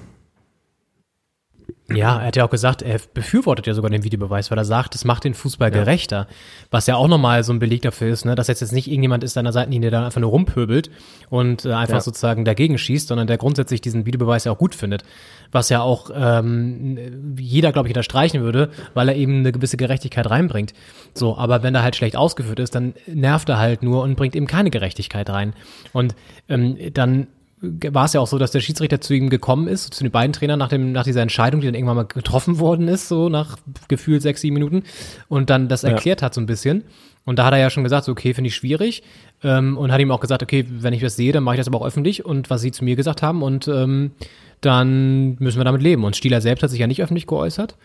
Ja, er hat ja auch gesagt, er befürwortet ja sogar den Videobeweis, weil er sagt, es macht den Fußball gerechter. Was ja auch nochmal so ein Beleg dafür ist, ne, dass jetzt, jetzt nicht irgendjemand ist an der Seitenlinie, der da einfach nur rumpöbelt und äh, einfach Ja. sozusagen dagegen schießt, sondern der grundsätzlich diesen Videobeweis ja auch gut findet. Was ja auch ähm, jeder, glaube ich, unterstreichen würde, weil er eben eine gewisse Gerechtigkeit reinbringt. So, aber wenn er halt schlecht ausgeführt ist, dann nervt er halt nur und bringt eben keine Gerechtigkeit rein. Und ähm, dann war es ja auch so, dass der Schiedsrichter zu ihm gekommen ist, zu den beiden Trainern nach, dem, nach dieser Entscheidung, die dann irgendwann mal getroffen worden ist, so nach gefühlt sechs, sieben Minuten, und dann das Ja. erklärt hat so ein bisschen. Und da hat er ja schon gesagt, so, okay, finde ich schwierig. Ähm, und hat ihm auch gesagt, okay, wenn ich das sehe, dann mache ich das aber auch öffentlich und was sie zu mir gesagt haben und ähm, dann müssen wir damit leben. Und Stieler selbst hat sich ja nicht öffentlich geäußert.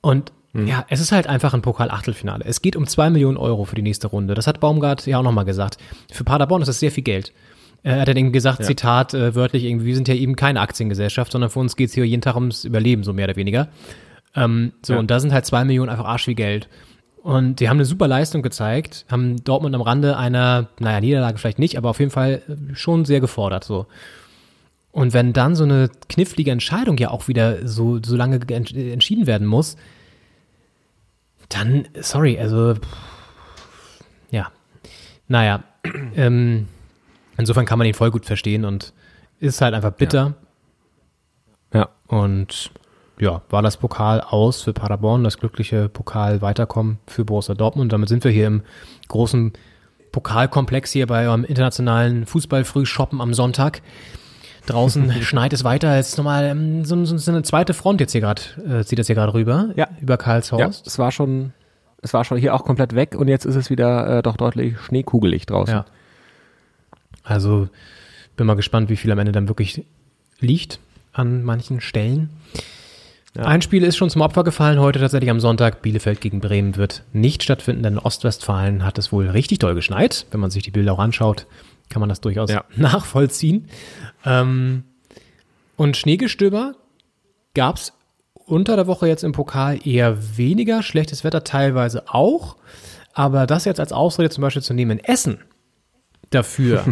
Und ja, es ist halt einfach ein Pokal-Achtelfinale. Es geht um zwei Millionen Euro für die nächste Runde. Das hat Baumgart ja auch nochmal gesagt. Für Paderborn ist das sehr viel Geld. Er hat dann eben gesagt, Ja. Zitat äh, wörtlich irgendwie, wir sind ja eben keine Aktiengesellschaft, sondern für uns geht's hier jeden Tag ums Überleben, so mehr oder weniger. Ähm, so, Ja. und da sind halt zwei Millionen einfach arsch wie Geld. Und die haben eine super Leistung gezeigt, haben Dortmund am Rande einer, naja, Niederlage vielleicht nicht, aber auf jeden Fall äh, schon sehr gefordert, so. Und wenn dann so eine knifflige Entscheidung ja auch wieder so, so lange ge- ents- entschieden werden muss, dann, sorry, also, ja, naja, ähm, insofern kann man ihn voll gut verstehen und ist halt einfach bitter. Ja. Und ja, war das Pokal aus für Paderborn, das glückliche Pokal weiterkommen für Borussia Dortmund. Damit sind wir hier im großen Pokalkomplex hier bei eurem internationalen Fußballfrühshoppen am Sonntag. Draußen schneit es weiter. Es ist nochmal ähm, so, so, so eine zweite Front jetzt hier gerade, äh, zieht das hier gerade rüber. Ja. Über Ja, Karlshorst. es war schon, es war schon hier auch komplett weg und jetzt ist es wieder äh, doch deutlich schneekugelig draußen. Ja. Also bin mal gespannt, wie viel am Ende dann wirklich liegt an manchen Stellen. Ein Spiel ist schon zum Opfer gefallen heute tatsächlich am Sonntag. Bielefeld gegen Bremen wird nicht stattfinden, denn in Ostwestfalen hat es wohl richtig doll geschneit. Wenn man sich die Bilder auch anschaut, kann man das durchaus Ja. nachvollziehen. Ähm, und Schneegestöber gab es unter der Woche jetzt im Pokal eher weniger. Schlechtes Wetter teilweise auch. Aber das jetzt als Ausrede zum Beispiel zu nehmen in Essen dafür,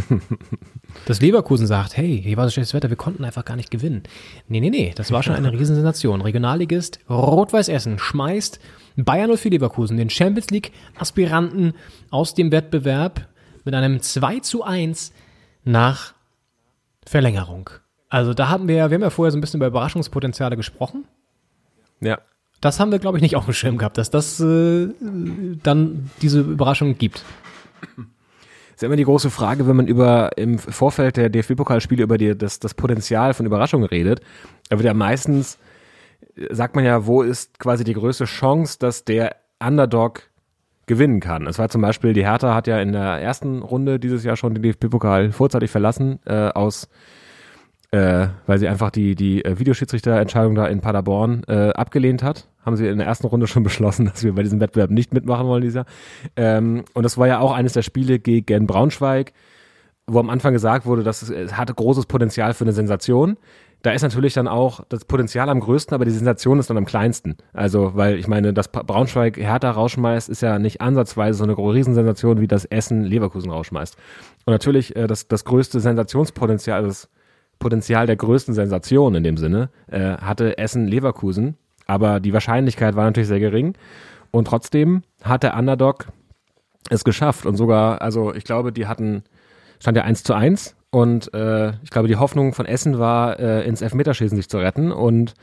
dass Leverkusen sagt, hey, hier war so schlechtes Wetter, wir konnten einfach gar nicht gewinnen. Nee, nee, nee, das war schon eine Riesensensation. Regionalligist Rot-Weiß Essen schmeißt Bayern 04 Leverkusen, den Champions League Aspiranten aus dem Wettbewerb mit einem 2 zu 1 nach Verlängerung. Also da haben wir, ja- wir haben ja vorher so ein bisschen über Überraschungspotenziale gesprochen. Ja. Das haben wir, glaube ich, nicht auf dem Schirm gehabt, dass das äh, dann diese Überraschung gibt. Ist immer die große Frage, wenn man über im Vorfeld der DFB-Pokalspiele über die, das, das Potenzial von Überraschungen redet. Da wird ja meistens, äh, sagt man ja, wo ist quasi die größte Chance, dass der Underdog gewinnen kann. Es war zum Beispiel, die Hertha hat ja in der ersten Runde dieses Jahr schon den DFB-Pokal vorzeitig verlassen, äh, aus äh, weil sie einfach die, die äh, Videoschiedsrichterentscheidung da in Paderborn äh, abgelehnt hat. Haben sie in der ersten Runde schon beschlossen, dass wir bei diesem Wettbewerb nicht mitmachen wollen dieses Jahr. Ähm, und das war ja auch eines der Spiele gegen Braunschweig, wo am Anfang gesagt wurde, dass es, es hatte großes Potenzial für eine Sensation. Da ist natürlich dann auch das Potenzial am größten, aber die Sensation ist dann am kleinsten. Also, weil ich meine, dass Braunschweig Hertha rausschmeißt, ist ja nicht ansatzweise so eine Riesensensation, wie das Essen Leverkusen rausschmeißt. Und natürlich äh, das, das größte Sensationspotenzial, das Potenzial der größten Sensation in dem Sinne, äh, hatte Essen Leverkusen. Aber die Wahrscheinlichkeit war natürlich sehr gering. Und trotzdem hat der Underdog es geschafft. Und sogar, also ich glaube, die hatten, stand ja 1 zu 1. Und äh, ich glaube, die Hoffnung von Essen war, äh, ins Elfmeterschießen sich zu retten. Und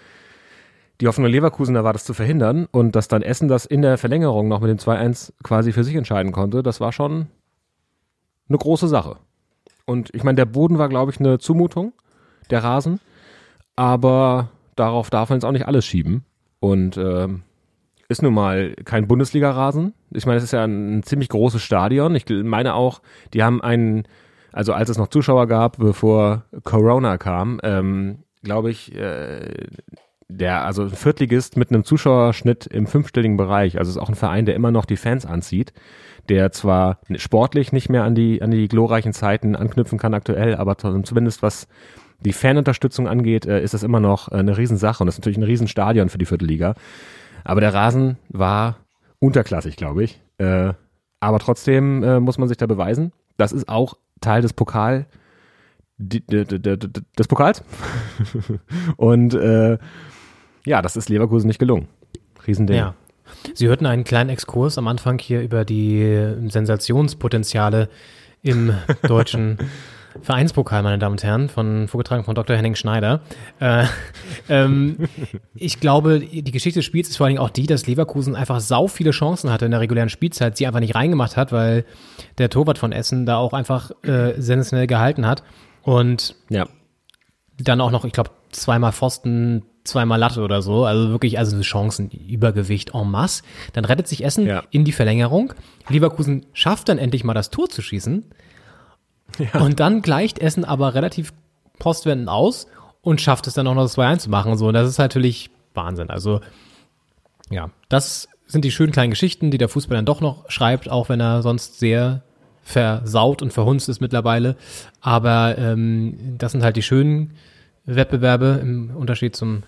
die Hoffnung Leverkusener war, das zu verhindern. Und dass dann Essen das in der Verlängerung noch mit dem 2-1 quasi für sich entscheiden konnte, das war schon eine große Sache. Und ich meine, der Boden war, glaube ich, eine Zumutung, der Rasen. Aber darauf darf man jetzt auch nicht alles schieben. Und ähm, ist nun mal kein Bundesliga-Rasen. Ich meine, es ist ja ein, ein ziemlich großes Stadion. Ich meine auch, die haben einen, also als es noch Zuschauer gab, bevor Corona kam, ähm, glaube ich, äh, der, also ein Viertligist mit einem Zuschauerschnitt im fünfstelligen Bereich. Also es ist auch ein Verein, der immer noch die Fans anzieht, der zwar sportlich nicht mehr an die, an die glorreichen Zeiten anknüpfen kann aktuell, aber zumindest was die Fanunterstützung angeht, äh, ist das immer noch äh, eine Riesensache und das ist natürlich ein Riesenstadion für die Viertelliga. Aber der Rasen war unterklassig, glaube ich. Äh, aber trotzdem muss man sich da beweisen. Das ist auch Teil des Pokal, des Pokals. und äh, ja, das ist Leverkusen nicht gelungen. Riesending. Ja. Sie hörten einen kleinen Exkurs am Anfang hier über die Sensationspotenziale im deutschen Vereinspokal, meine Damen und Herren, von, vorgetragen von Dr. Henning Schneider. Äh, ähm, ich glaube, die Geschichte des Spiels ist vor allen Dingen auch die, dass Leverkusen einfach sau viele Chancen hatte in der regulären Spielzeit, sie einfach nicht reingemacht hat, weil der Torwart von Essen da auch einfach äh, sensationell gehalten hat. Und ja. dann auch noch, ich glaube, zweimal Pfosten, zweimal Latte oder so. Also wirklich, also Chancenübergewicht en masse. Dann rettet sich Essen Ja. in die Verlängerung. Leverkusen schafft dann endlich mal das Tor zu schießen. Und dann gleicht Essen aber relativ postwendend aus und schafft es dann auch noch das 2-1 zu machen. So, und das ist natürlich Wahnsinn. Also, ja, das sind die schönen kleinen Geschichten, die der Fußball dann doch noch schreibt, auch wenn er sonst sehr versaut und verhunzt ist mittlerweile. Aber ähm, das sind halt die schönen Wettbewerbe im Unterschied zum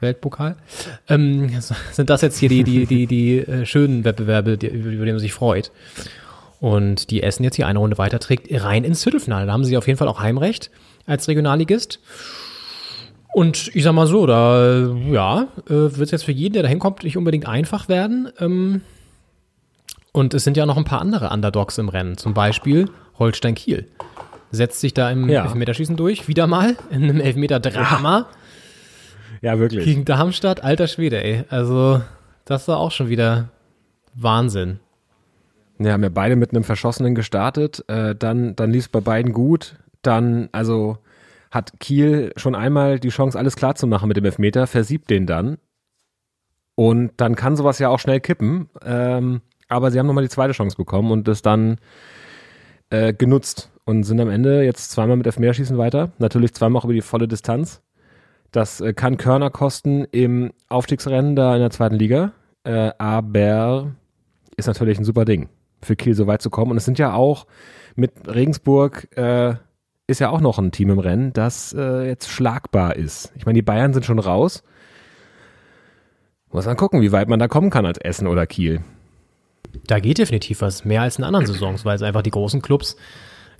Weltpokal. Ähm, sind das jetzt hier die, die, die, die äh, schönen Wettbewerbe, die, über über die man sich freut. Und die Essen jetzt hier eine Runde weiterträgt, rein ins Viertelfinale. Da haben sie auf jeden Fall auch Heimrecht als Regionalligist. Und ich sag mal so, da ja, äh, wird es jetzt für jeden, der da hinkommt, nicht unbedingt einfach werden. Ähm, und es sind ja noch ein paar andere Underdogs im Rennen. Zum Beispiel Holstein Kiel. Setzt sich da im Ja. Elfmeterschießen durch, wieder mal, in einem Elfmeter-Drama Ja, wirklich. gegen Darmstadt. Alter Schwede, ey. Also, das war auch schon wieder Wahnsinn. Ja, haben ja beide mit einem Verschossenen gestartet. Äh, dann dann lief es bei beiden gut. Dann, also hat Kiel schon einmal die Chance, alles klar zu machen mit dem Elfmeter, versiebt den dann. Und dann kann sowas ja auch schnell kippen. Ähm, aber sie haben nochmal die zweite Chance bekommen und das dann äh, genutzt und sind am Ende jetzt zweimal mit Elfmeterschießen weiter. Natürlich zweimal auch über die volle Distanz. Das äh, kann Körner kosten im Aufstiegsrennen da in der zweiten Liga, äh, aber ist natürlich ein super Ding, für Kiel so weit zu kommen. Und es sind ja auch mit Regensburg äh, ist ja auch noch ein Team im Rennen, das äh, jetzt schlagbar ist. Ich meine, die Bayern sind schon raus. Muss man gucken, wie weit man da kommen kann als Essen oder Kiel. Da geht definitiv was, mehr als in anderen Saisons, weil es einfach die großen Clubs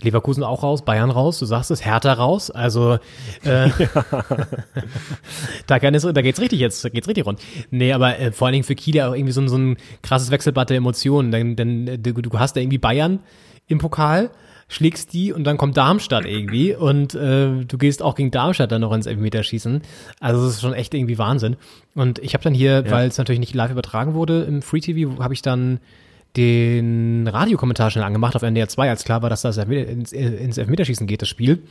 Leverkusen auch raus, Bayern raus, du sagst es, Hertha raus. Also äh, da, kann es, da geht's richtig jetzt, da geht's richtig rund. Nee, aber äh, vor allen Dingen für Kiel ja auch irgendwie so, ein so ein krasses Wechselbad der Emotionen. Denn, denn äh, du, du hast da irgendwie Bayern im Pokal, schlägst die und dann kommt Darmstadt irgendwie und äh, du gehst auch gegen Darmstadt dann noch ins Elfmeterschießen. Also das ist schon echt irgendwie Wahnsinn. Und ich habe dann hier, ja. weil es natürlich nicht live übertragen wurde im Free TV, habe ich dann den Radiokommentar schnell angemacht auf NDR 2, als klar war, dass das ins, ins Elfmeterschießen geht, das Spiel.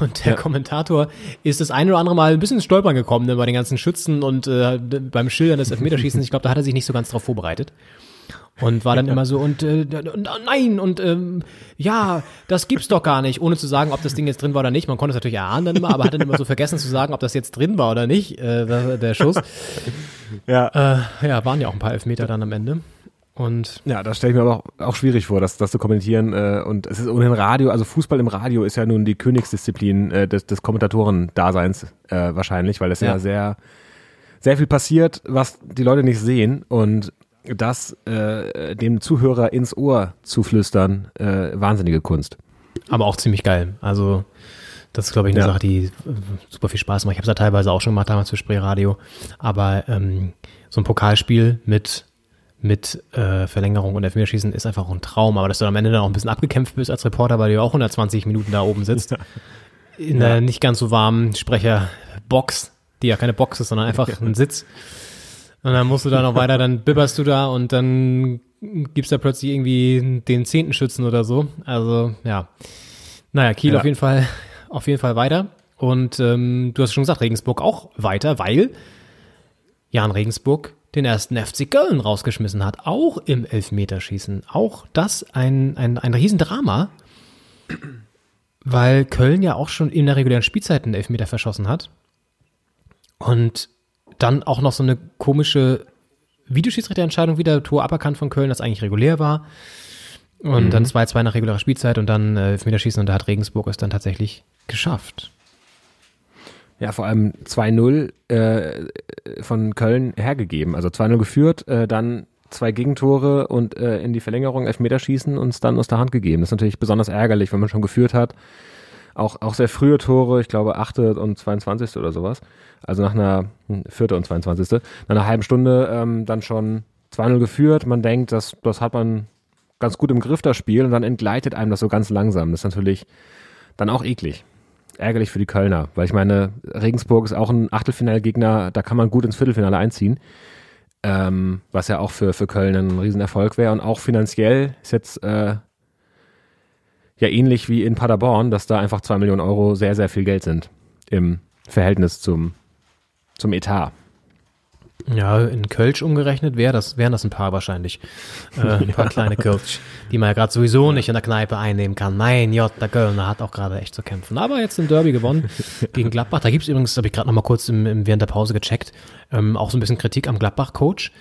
Und der ja. Kommentator ist das eine oder andere Mal ein bisschen ins Stolpern gekommen ne, bei den ganzen Schützen und äh, beim Schildern des Elfmeterschießens. Ich glaube, da hat er sich nicht so ganz drauf vorbereitet. Und war dann immer so, und, äh, nein, und ähm, ja, das gibt's doch gar nicht, ohne zu sagen, ob das Ding jetzt drin war oder nicht. Man konnte es natürlich erahnen dann immer, aber hat dann immer so vergessen zu sagen, ob das jetzt drin war oder nicht, äh, der, der Schuss. Ja. Äh, ja, waren ja auch ein paar Elfmeter dann am Ende. Und ja, das stelle ich mir aber auch, auch schwierig vor, das, das zu kommentieren. Äh, und es ist ohnehin Radio, also Fußball im Radio ist ja nun die Königsdisziplin äh, des, des Kommentatoren-Daseins äh, wahrscheinlich, weil es ja. ja sehr, sehr viel passiert, was die Leute nicht sehen. Und das äh, dem Zuhörer ins Ohr zu flüstern, wahnsinnige Kunst. Aber auch ziemlich geil. Also das ist, glaube ich, eine ja. Sache, die super viel Spaß macht. Ich habe es ja teilweise auch schon gemacht, damals für Spreeradio. Aber ähm, so ein Pokalspiel mit mit äh, Verlängerung und Elfmeterschießen ist einfach ein Traum. Aber dass du am Ende dann auch ein bisschen abgekämpft bist als Reporter, weil du ja auch 120 Minuten da oben sitzt, in ja. einer nicht ganz so warmen Sprecherbox, die ja keine Box ist, sondern einfach ein Sitz. Und dann musst du da noch weiter, dann bibberst du da und dann gibt's da plötzlich irgendwie den zehnten Schützen oder so. Also ja, naja, Kiel ja. auf jeden Fall, auf jeden Fall weiter. Und ähm, du hast schon gesagt, Regensburg auch weiter, weil Jan Regensburg den ersten FC Köln rausgeschmissen hat, auch im Elfmeterschießen. Auch das ein, ein, ein Riesendrama, weil Köln ja auch schon in der regulären Spielzeit einen Elfmeter verschossen hat. Und dann auch noch so eine komische Videoschiedsrichterentscheidung wieder, Tor aberkannt von Köln, das eigentlich regulär war. Und mhm. dann 2-2 nach regulärer Spielzeit und dann äh, Elfmeterschießen und da hat Regensburg es dann tatsächlich geschafft. Ja, vor allem 2-0 äh, von Köln hergegeben. Also 2-0 geführt, äh, dann zwei Gegentore und äh, in die Verlängerung Elfmeterschießen und es dann aus der Hand gegeben. Das ist natürlich besonders ärgerlich, wenn man schon geführt hat. Auch, auch sehr frühe Tore, ich glaube 8. und 22. oder sowas. Also nach einer 4. Hm, und 22. Nach einer halben Stunde ähm, dann schon 2-0 geführt. Man denkt, das, das hat man ganz gut im Griff, das Spiel. Und dann entgleitet einem das so ganz langsam. Das ist natürlich dann auch eklig ärgerlich für die Kölner, weil ich meine, Regensburg ist auch ein Achtelfinalgegner, da kann man gut ins Viertelfinale einziehen. Ähm, was ja auch für, für Köln ein Riesenerfolg wäre. Und auch finanziell ist jetzt äh, ja ähnlich wie in Paderborn, dass da einfach zwei Millionen Euro sehr, sehr viel Geld sind im Verhältnis zum, zum Etat. Ja, in Kölsch umgerechnet wäre das, wären das ein paar wahrscheinlich. Äh, ein paar kleine Kölsch, die man ja gerade sowieso nicht in der Kneipe einnehmen kann. Mein J, der Kölner hat auch gerade echt zu kämpfen. Aber jetzt im Derby gewonnen gegen Gladbach. Da gibt's übrigens, habe ich gerade noch mal kurz im, im, während der Pause gecheckt, ähm, auch so ein bisschen Kritik am Gladbach-Coach.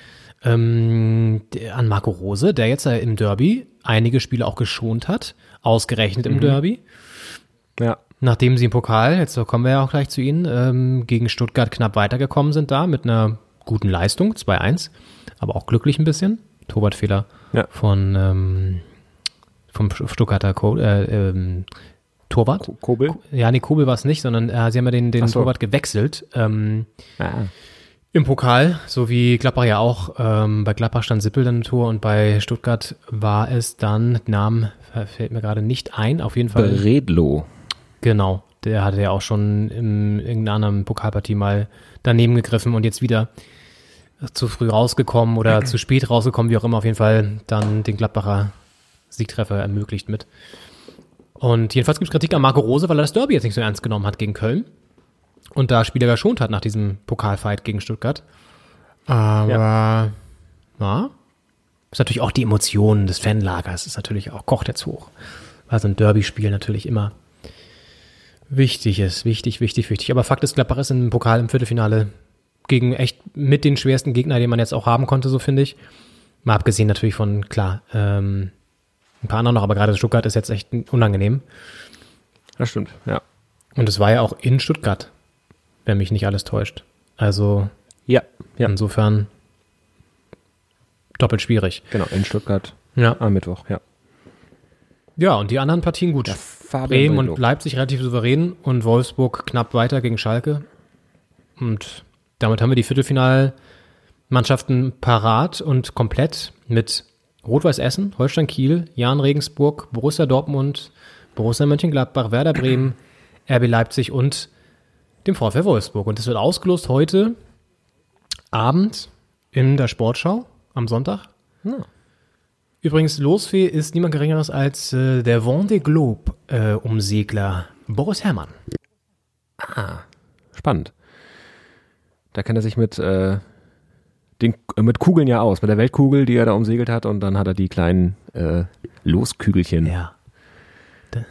Ähm, an Marco Rose, der jetzt im Derby einige Spiele auch geschont hat, ausgerechnet im mhm. Derby. Ja. Nachdem sie im Pokal, jetzt kommen wir ja auch gleich zu ihnen, ähm, gegen Stuttgart knapp weitergekommen sind da mit einer guten Leistung, 2-1, aber auch glücklich ein bisschen. Torwartfehler ja. von ähm, vom Stuttgarter Co äh, ähm, Torwart. Kobel? Ja, nee, Kobel war es nicht, sondern äh, sie haben ja den, den so. Torwart gewechselt. Ähm, ah. Im Pokal, so wie Gladbach ja auch. Ähm, bei Gladbach stand Sippel dann im Tor und bei Stuttgart war es dann, Namen fällt mir gerade nicht ein, auf jeden Fall. Redlo. Genau, der hatte ja auch schon in irgendeiner anderen Pokalpartie mal daneben gegriffen und jetzt wieder zu früh rausgekommen oder zu spät rausgekommen, wie auch immer, auf jeden Fall dann den Gladbacher Siegtreffer ermöglicht mit. Und jedenfalls gibt es Kritik an Marco Rose, weil er das Derby jetzt nicht so ernst genommen hat gegen Köln und da Spieler geschont hat nach diesem Pokalfight gegen Stuttgart. Aber ja, ja ist natürlich auch die Emotionen des Fanlagers, ist natürlich auch, kocht jetzt hoch. Weil so ein Derby-Spiel natürlich immer wichtig ist. Wichtig, wichtig, wichtig. Aber Fakt ist, Gladbach ist im Pokal im Viertelfinale gegen echt mit den schwersten Gegnern, den man jetzt auch haben konnte, so finde ich. Mal abgesehen natürlich von, klar, ähm, ein paar anderen noch, aber gerade Stuttgart ist jetzt echt unangenehm. Das stimmt, ja. Und es war ja auch in Stuttgart, wenn mich nicht alles täuscht. Also Ja, ja. insofern doppelt schwierig. Genau, in Stuttgart Ja. am Mittwoch, ja. Ja, und die anderen Partien gut. Bremen und Leipzig relativ souverän und Wolfsburg knapp weiter gegen Schalke. Und damit haben wir die Viertelfinalmannschaften parat und komplett mit Rot-Weiß Essen, Holstein Kiel, Jan Regensburg, Borussia Dortmund, Borussia Mönchengladbach, Werder Bremen, RB Leipzig und dem VfL Wolfsburg. Und das wird ausgelost heute Abend in der Sportschau am Sonntag. Übrigens, Losfee ist niemand Geringeres als äh, der Vendée Globe äh, Boris Herrmann. Spannend. Da kennt er sich mit, äh, den, äh, mit Kugeln ja aus, mit der Weltkugel, die er da umsegelt hat und dann hat er die kleinen äh, Loskügelchen Ja.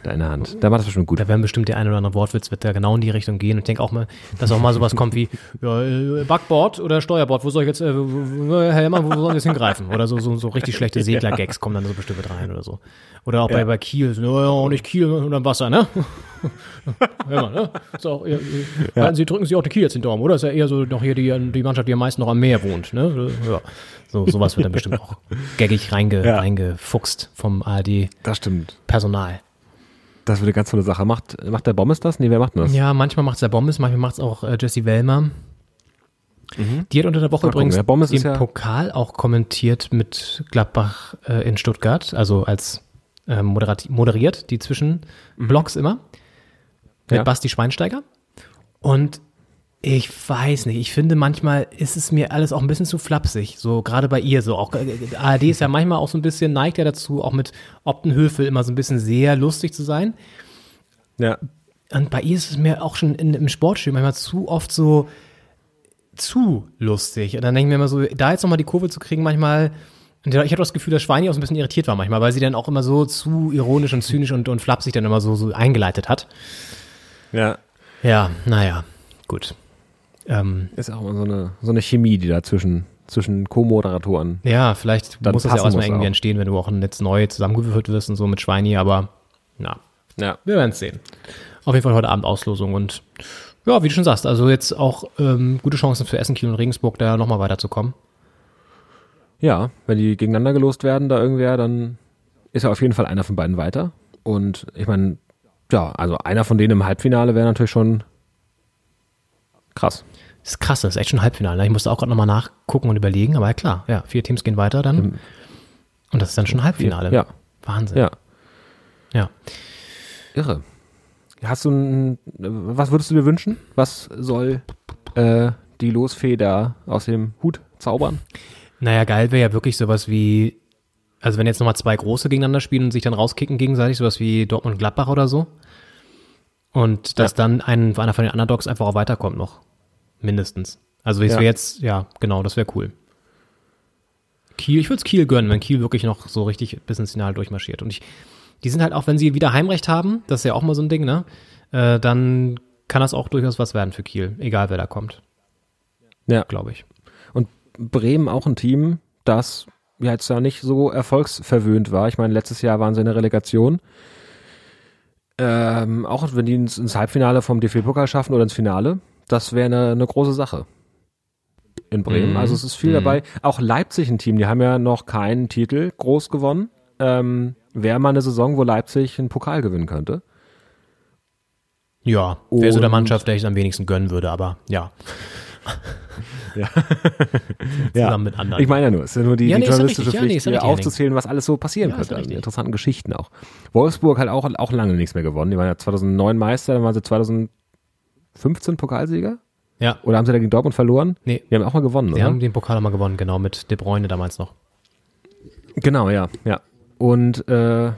Da in der Hand. Da macht das bestimmt gut. Da werden bestimmt der ein oder andere Wortwitz wird da genau in die Richtung gehen. Und ich denke auch mal, dass auch mal sowas kommt wie ja, äh, Backboard oder Steuerbord. Wo soll ich jetzt, äh, Herr Herrmann, wo soll ich jetzt hingreifen? Oder so, so, so richtig schlechte Segler-Gags kommen dann so bestimmt mit rein oder so. Oder auch bei, bei Kiel, so, ja, auch nicht Kiel unterm Wasser, ne? Herrmann, ne? Ist auch, eher, halten Sie, drücken Sie auch die Kiel jetzt in den Daumen, oder? Ist ja eher so noch hier die, die Mannschaft, die am meisten noch am Meer wohnt, ne? Ja. So, sowas wird dann bestimmt auch gaggig reinge, Ja. reingefuchst vom ARD-Personal. Das stimmt. Das wird eine ganz tolle Sache. Macht, macht der Bommes das? Nee, wer macht denn das? Ja, manchmal macht es der Bommes, manchmal macht es auch äh, Jessie Wellmer. Die hat unter der Woche Mal gucken. übrigens ist den ja- Pokal auch kommentiert mit Gladbach äh, in Stuttgart, also als äh, moderiert, die Zwischenblocks immer. Mit Ja. Basti Schweinsteiger. Und ich weiß nicht, ich finde manchmal ist es mir alles auch ein bisschen zu flapsig, so gerade bei ihr so. Auch äh, ARD ist ja manchmal auch so ein bisschen, neigt ja dazu, auch mit Optenhöfel immer so ein bisschen sehr lustig zu sein. Ja. Und bei ihr ist es mir auch schon in, im Sportstudio manchmal zu oft so zu lustig. Und dann denke ich mir immer so, da jetzt nochmal die Kurve zu kriegen, manchmal. Und ich habe das Gefühl, dass Schweini auch so ein bisschen irritiert war manchmal, weil sie dann auch immer so zu ironisch und zynisch und, und flapsig dann immer so, so eingeleitet hat. Ja. Ja, naja, gut. Ähm, Ist auch immer so eine, so eine Chemie, die da zwischen, Co-Moderatoren. ja, vielleicht muss das ja auch erstmal irgendwie auch. entstehen, wenn du auch jetzt neu zusammengewürfelt wirst und so mit Schweini, aber na, Ja. Wir werden es sehen. Auf jeden Fall heute Abend Auslosung und ja, wie du schon sagst, also jetzt auch ähm, gute Chancen für Essen, Kiel und Regensburg da nochmal weiterzukommen. Ja, wenn die gegeneinander gelost werden, da irgendwer, dann ist ja auf jeden Fall einer von beiden weiter. Und ich meine, ja, also einer von denen im Halbfinale wäre natürlich schon krass. Das ist krass, das ist echt schon Halbfinale. Ich musste auch gerade nochmal nachgucken und überlegen, aber ja klar, ja, vier Teams gehen weiter dann. Und das ist dann schon Halbfinale. Ja. Wahnsinn. Ja, ja. irre. Hast du ein, was würdest du dir wünschen? Was soll äh, die Losfee da aus dem Hut zaubern? Naja, geil wäre ja wirklich sowas wie, also wenn jetzt nochmal zwei große gegeneinander spielen und sich dann rauskicken gegenseitig, sowas wie Dortmund und Gladbach oder so. Und dass dann ein, einer von den Underdogs einfach auch weiterkommt noch. Mindestens. Also es Ja. wäre jetzt, ja, genau, das wäre cool. Kiel, ich würde es Kiel gönnen, wenn Kiel wirklich noch so richtig bis ins Finale durchmarschiert. Und ich, die sind halt auch, wenn sie wieder Heimrecht haben, das ist ja auch mal so ein Ding, ne? Äh, dann kann das auch durchaus was werden für Kiel, egal wer da kommt, Ja. glaube ich. Und Bremen auch ein Team, das ja jetzt ja nicht so erfolgsverwöhnt war. Ich meine, letztes Jahr waren sie in der Relegation. Ähm, auch wenn die ins, ins Halbfinale vom DFB-Pokal schaffen oder ins Finale, das wäre eine, eine große Sache in Bremen. Mhm. Also es ist viel dabei. Auch Leipzig ein Team, die haben ja noch keinen Titel groß gewonnen. Ähm, wäre mal eine Saison, wo Leipzig einen Pokal gewinnen könnte. Ja, wäre so der Mannschaft, der ich es am wenigsten gönnen würde, aber ja. Ja. Zusammen mit anderen. Ich meine ja nur, es ist ja nur die, Ja, die nee, ja journalistische richtig, nee, Pflicht, ja Henning. aufzuzählen, was alles so passieren Ja, könnte. ja Also interessanten Geschichten auch. Wolfsburg hat auch, auch lange nichts mehr gewonnen. Die waren ja 2009 Meister, dann waren sie 2015 Pokalsieger. Ja. Oder haben sie da gegen Dortmund verloren? Nee. Die haben auch mal gewonnen, oder? haben den Pokal mal gewonnen, genau, mit De Bruyne damals noch. Genau, ja, ja. Und äh,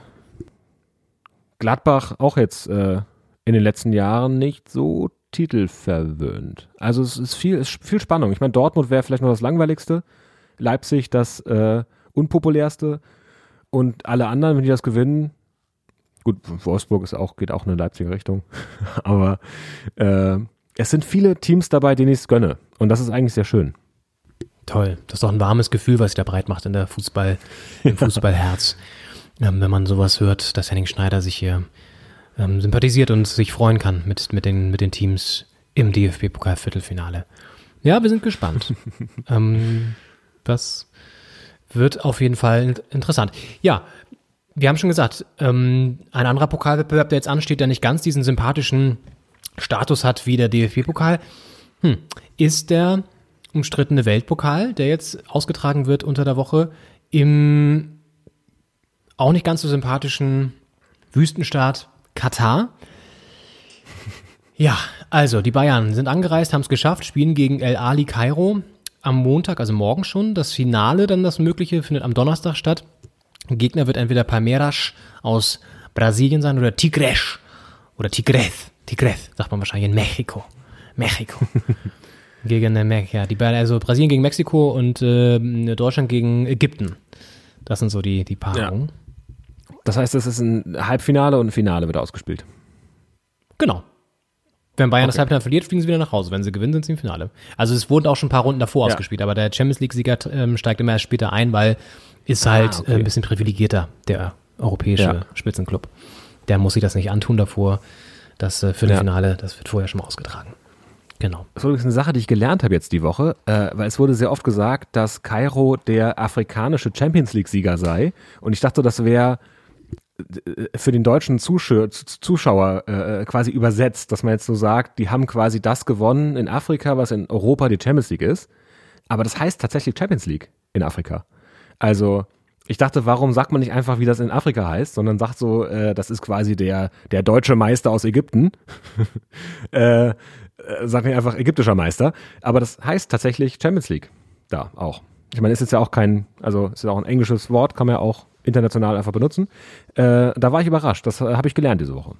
Gladbach auch jetzt äh, in den letzten Jahren nicht so titelverwöhnt. Also es ist viel, es ist viel Spannung. Ich meine, Dortmund wäre vielleicht noch das langweiligste, Leipzig das äh, unpopulärste und alle anderen, wenn die das gewinnen, Gut, Wolfsburg ist auch, geht auch in eine Leipziger Richtung. Aber äh, es sind viele Teams dabei, denen ich es gönne. Und das ist eigentlich sehr schön. Toll. Das ist doch ein warmes Gefühl, was sich da breit macht in der Fußball, im Fußballherz. ähm, wenn man sowas hört, dass Henning Schneider sich hier ähm, sympathisiert und sich freuen kann mit, mit, den, mit den Teams im DFB-Pokal-Viertelfinale. Ja, wir sind gespannt. ähm, das wird auf jeden Fall interessant. Ja, wir haben schon gesagt, ähm, ein anderer Pokalwettbewerb, der jetzt ansteht, der nicht ganz diesen sympathischen Status hat wie der DFB-Pokal, hm, ist der umstrittene Weltpokal, der jetzt ausgetragen wird unter der Woche im auch nicht ganz so sympathischen Wüstenstaat Katar. Ja, also die Bayern sind angereist, haben es geschafft, spielen gegen El Ali Kairo am Montag, also morgen schon. Das Finale, dann das Mögliche, findet am Donnerstag statt. Gegner wird entweder Palmeiras aus Brasilien sein oder Tigres oder Tigres. Tigres, sagt man wahrscheinlich in Mexiko. Mexiko. gegen äh, ja, die beiden, also Brasilien gegen Mexiko und äh, Deutschland gegen Ägypten. Das sind so die, die Paarungen. Ja. Das heißt, es ist ein Halbfinale und ein Finale wird ausgespielt. Genau. Wenn Bayern okay. das Halbfinale verliert, fliegen sie wieder nach Hause. Wenn sie gewinnen, sind sie im Finale. Also es wurden auch schon ein paar Runden davor ja. ausgespielt, aber der Champions League-Sieger ähm, steigt immer erst später ein, weil ist ah, halt okay. äh, ein bisschen privilegierter, der europäische ja. Spitzenclub. Der muss sich das nicht antun davor. Das äh, Viertelfinale, ja. das wird vorher schon mal ausgetragen. Genau. Das ist übrigens eine Sache, die ich gelernt habe jetzt die Woche, äh, weil es wurde sehr oft gesagt, dass Kairo der afrikanische Champions League-Sieger sei. Und ich dachte, das wäre äh, für den deutschen Zuschauer, Zuschauer äh, quasi übersetzt, dass man jetzt so sagt, die haben quasi das gewonnen in Afrika, was in Europa die Champions League ist. Aber das heißt tatsächlich Champions League in Afrika. Also ich dachte, warum sagt man nicht einfach, wie das in Afrika heißt, sondern sagt so, äh, das ist quasi der, der deutsche Meister aus Ägypten. äh, äh, sagt nicht einfach ägyptischer Meister. Aber das heißt tatsächlich Champions League. Da auch. Ich meine, ist jetzt ja auch kein, also ist ja auch ein englisches Wort, kann man ja auch international einfach benutzen. Äh, da war ich überrascht. Das äh, habe ich gelernt diese Woche.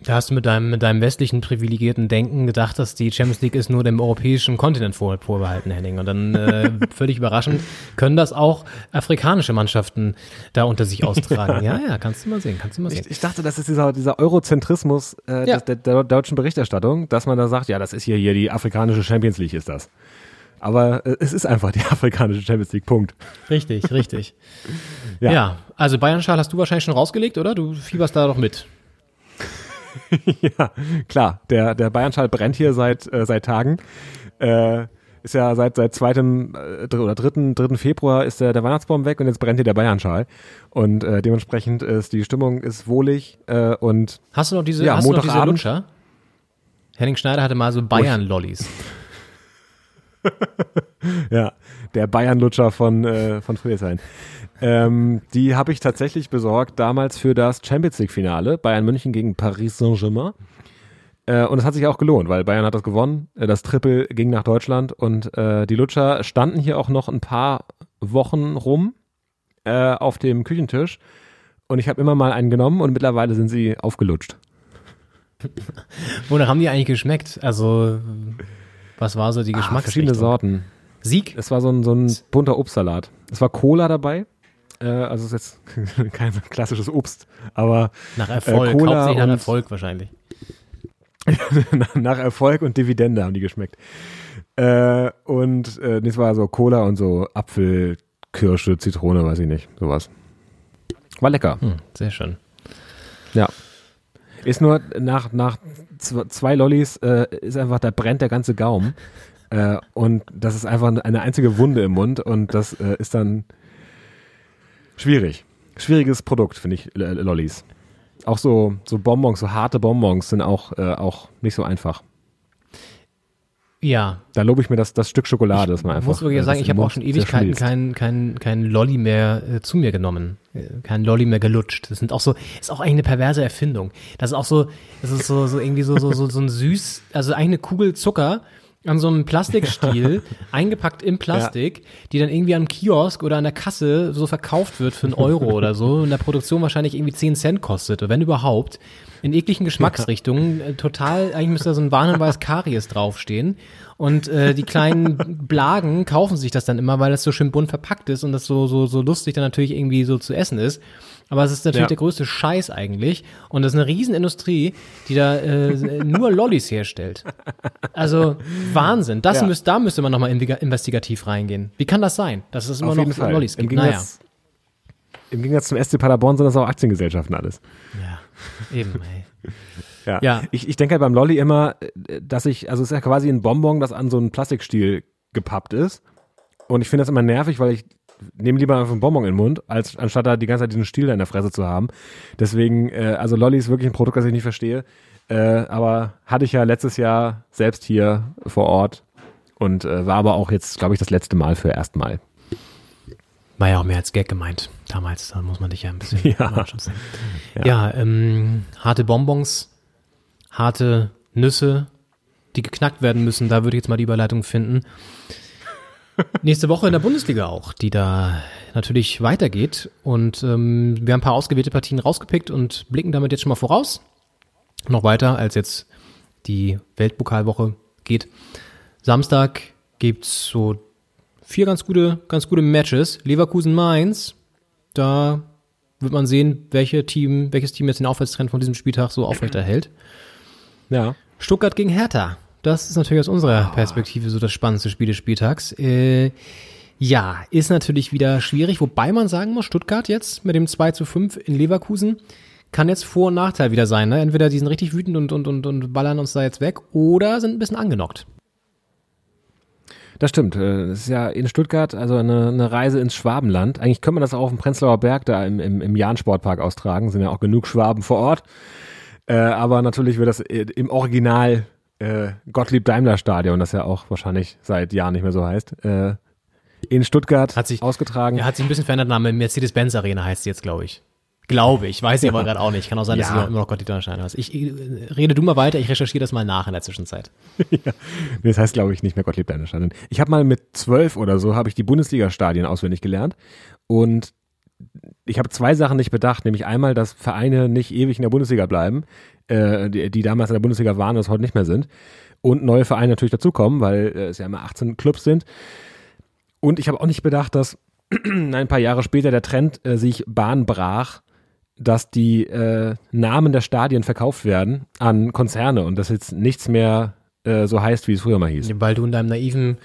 Da hast du mit deinem, mit deinem westlichen privilegierten Denken gedacht, dass die Champions League ist nur dem europäischen Kontinent vor, vorbehalten, Henning. Und dann äh, völlig überraschend können das auch afrikanische Mannschaften da unter sich austragen. Ja, ja, kannst du mal sehen, kannst du mal sehen. Ich, ich dachte, das ist dieser, dieser Eurozentrismus äh, ja. der, der, deutschen Berichterstattung, dass man da sagt, ja, das ist hier, hier die afrikanische Champions League ist das. Aber äh, es ist einfach die afrikanische Champions League, Punkt. Richtig, richtig. ja. ja, also Bayern-Schal hast du wahrscheinlich schon rausgelegt, oder? Du fieberst da doch mit. ja, klar. Der, der Bayernschal brennt hier seit, äh, seit Tagen. Äh, ist ja seit, seit zweitem äh, oder dritten, dritten Februar ist der, der Weihnachtsbaum weg und jetzt brennt hier der Bayernschal. Und äh, dementsprechend ist die Stimmung ist wohlig äh, und Hast du noch diese, ja, hast du noch diese Lutscher? Henning Schneider hatte mal so Bayern-Lollis. ja, der Bayern-Lutscher von, äh, von Friedrichshain. Ähm, die habe ich tatsächlich besorgt damals für das Champions League-Finale Bayern München gegen Paris Saint-Germain. Äh, und es hat sich auch gelohnt, weil Bayern hat das gewonnen. Äh, das Triple ging nach Deutschland und äh, die Lutscher standen hier auch noch ein paar Wochen rum äh, auf dem Küchentisch. Und ich habe immer mal einen genommen und mittlerweile sind sie aufgelutscht. Wonach haben die eigentlich geschmeckt? Also, was war so die Geschmacksrichtung? Ah, verschiedene Sorten. Sieg? Es war so ein, so ein bunter Obstsalat. Es war Cola dabei. Äh, also ist jetzt kein klassisches Obst, aber nach Erfolg, äh, Cola hauptsächlich nach Erfolg wahrscheinlich. nach Erfolg und Dividende haben die geschmeckt. Äh, und äh, das war so Cola und so Apfel, Kirsche, Zitrone, weiß ich nicht, sowas. War lecker. Hm, sehr schön. Ja. Ist nur nach, nach zwei Lollis äh, ist einfach, da brennt der ganze Gaumen. Äh, und das ist einfach eine einzige Wunde im Mund und das äh, ist dann Schwierig. Schwieriges Produkt, finde ich, Lollis. Auch so, so Bonbons, so harte Bonbons sind auch, äh, auch nicht so einfach. Ja. Da lobe ich mir das, das Stück Schokolade, das man einfach. Ich muss wirklich äh, sagen, ich habe auch schon Ewigkeiten kein, kein, kein Lolli mehr äh, zu mir genommen. Äh, kein Lolli mehr gelutscht. Das sind auch so, ist auch eigentlich eine perverse Erfindung. Das ist auch so, das ist so, so irgendwie so, so, so, so ein süß, also eigentlich eine Kugel Zucker an so einem Plastikstiel, eingepackt im Plastik, ja. die dann irgendwie am Kiosk oder an der Kasse so verkauft wird für einen Euro oder so, in der Produktion wahrscheinlich irgendwie 10 Cent kostet, wenn überhaupt, in ekligen Geschmacksrichtungen, äh, total, eigentlich müsste da so ein Warnhinweis Karies draufstehen. Und äh, die kleinen Blagen kaufen sich das dann immer, weil das so schön bunt verpackt ist und das so, so, so lustig dann natürlich irgendwie so zu essen ist. Aber es ist natürlich Ja. der größte Scheiß eigentlich. Und das ist eine Riesenindustrie, die da äh, nur Lollis herstellt. Also Wahnsinn. Das Ja. müsst, da müsste man nochmal investigativ reingehen. Wie kann das sein, dass es immer Auf noch. Lollis Im gibt? Naja, Gegensatz, Im Gegensatz zum SC Paderborn sind das auch Aktiengesellschaften alles. eben, ey. Ja. Ja. Ich, ich denke halt beim Lolli immer, dass ich, also es ist ja quasi ein Bonbon, das an so einen Plastikstiel gepappt ist. Und ich finde das immer nervig, weil ich nehme lieber einfach einen Bonbon in den Mund, als anstatt da die ganze Zeit diesen Stiel da in der Fresse zu haben. Deswegen, äh, also Lolli ist wirklich ein Produkt, das ich nicht verstehe. Äh, aber hatte ich ja letztes Jahr selbst hier vor Ort und äh, war aber auch jetzt, glaube ich, das letzte Mal für erstmal. War ja auch mehr als Gag gemeint. Damals, da muss man dich ja ein bisschen Ja. schützen. Ja, ähm, harte Bonbons, harte Nüsse, die geknackt werden müssen. Da würde ich jetzt mal die Überleitung finden. Nächste Woche in der Bundesliga auch, die da natürlich weitergeht. Und ähm, wir haben ein paar ausgewählte Partien rausgepickt und blicken damit jetzt schon mal voraus. Noch weiter, als jetzt die Weltpokalwoche geht. Samstag gibt's so vier ganz gute, ganz gute Matches. Leverkusen Mainz, da wird man sehen, welche Team, welches Team jetzt den Aufwärtstrend von diesem Spieltag so aufrechterhält. Ja. Stuttgart gegen Hertha. Das ist natürlich aus unserer Perspektive so das spannendste Spiel des Spieltags. Äh, ja, ist natürlich wieder schwierig, wobei man sagen muss, Stuttgart jetzt mit dem 2 zu 5 in Leverkusen kann jetzt Vor- und Nachteil wieder sein. Ne? Entweder die sind richtig wütend und, und, und, und ballern uns da jetzt weg oder sind ein bisschen angenockt. Das stimmt. äh, Das ist ja in Stuttgart, also eine, eine Reise ins Schwabenland. Eigentlich könnte man das auch auf dem Prenzlauer Berg da im, im, im Jahn-Sportpark austragen. Sind ja auch genug Schwaben vor Ort. Äh, aber natürlich wird das äh, im Original äh, Gottlieb-Daimler-Stadion, das ja auch wahrscheinlich seit Jahren nicht mehr so heißt, äh, in Stuttgart Hat sich- ausgetragen. Ja, hat sich ein bisschen verändert, Name Mercedes-Benz Arena heißt sie jetzt, glaube ich. Glaube ich, weiß ich aber gerade auch nicht. Kann auch sein, dass Ja. sie immer noch Gott die Donnersteine heißt. Ich äh, rede du mal weiter, ich recherchiere das mal nach in der Zwischenzeit. Nee, das heißt, glaube ich, nicht mehr Gottlieb-Daimler-Stadion. Ich habe mal mit zwölf oder so, habe ich die Bundesliga-Stadien auswendig gelernt. Und ich habe zwei Sachen nicht bedacht, nämlich einmal, dass Vereine nicht ewig in der Bundesliga bleiben, äh, die, die damals in der Bundesliga waren und es heute nicht mehr sind. Und neue Vereine natürlich dazukommen, weil äh, es ja immer 18 Clubs sind. Und ich habe auch nicht bedacht, dass ein paar Jahre später der Trend äh, sich Bahn brach, dass die äh, Namen der Stadien verkauft werden an Konzerne und das jetzt nichts mehr äh, so heißt, wie es früher mal hieß. Weil du in deinem naiven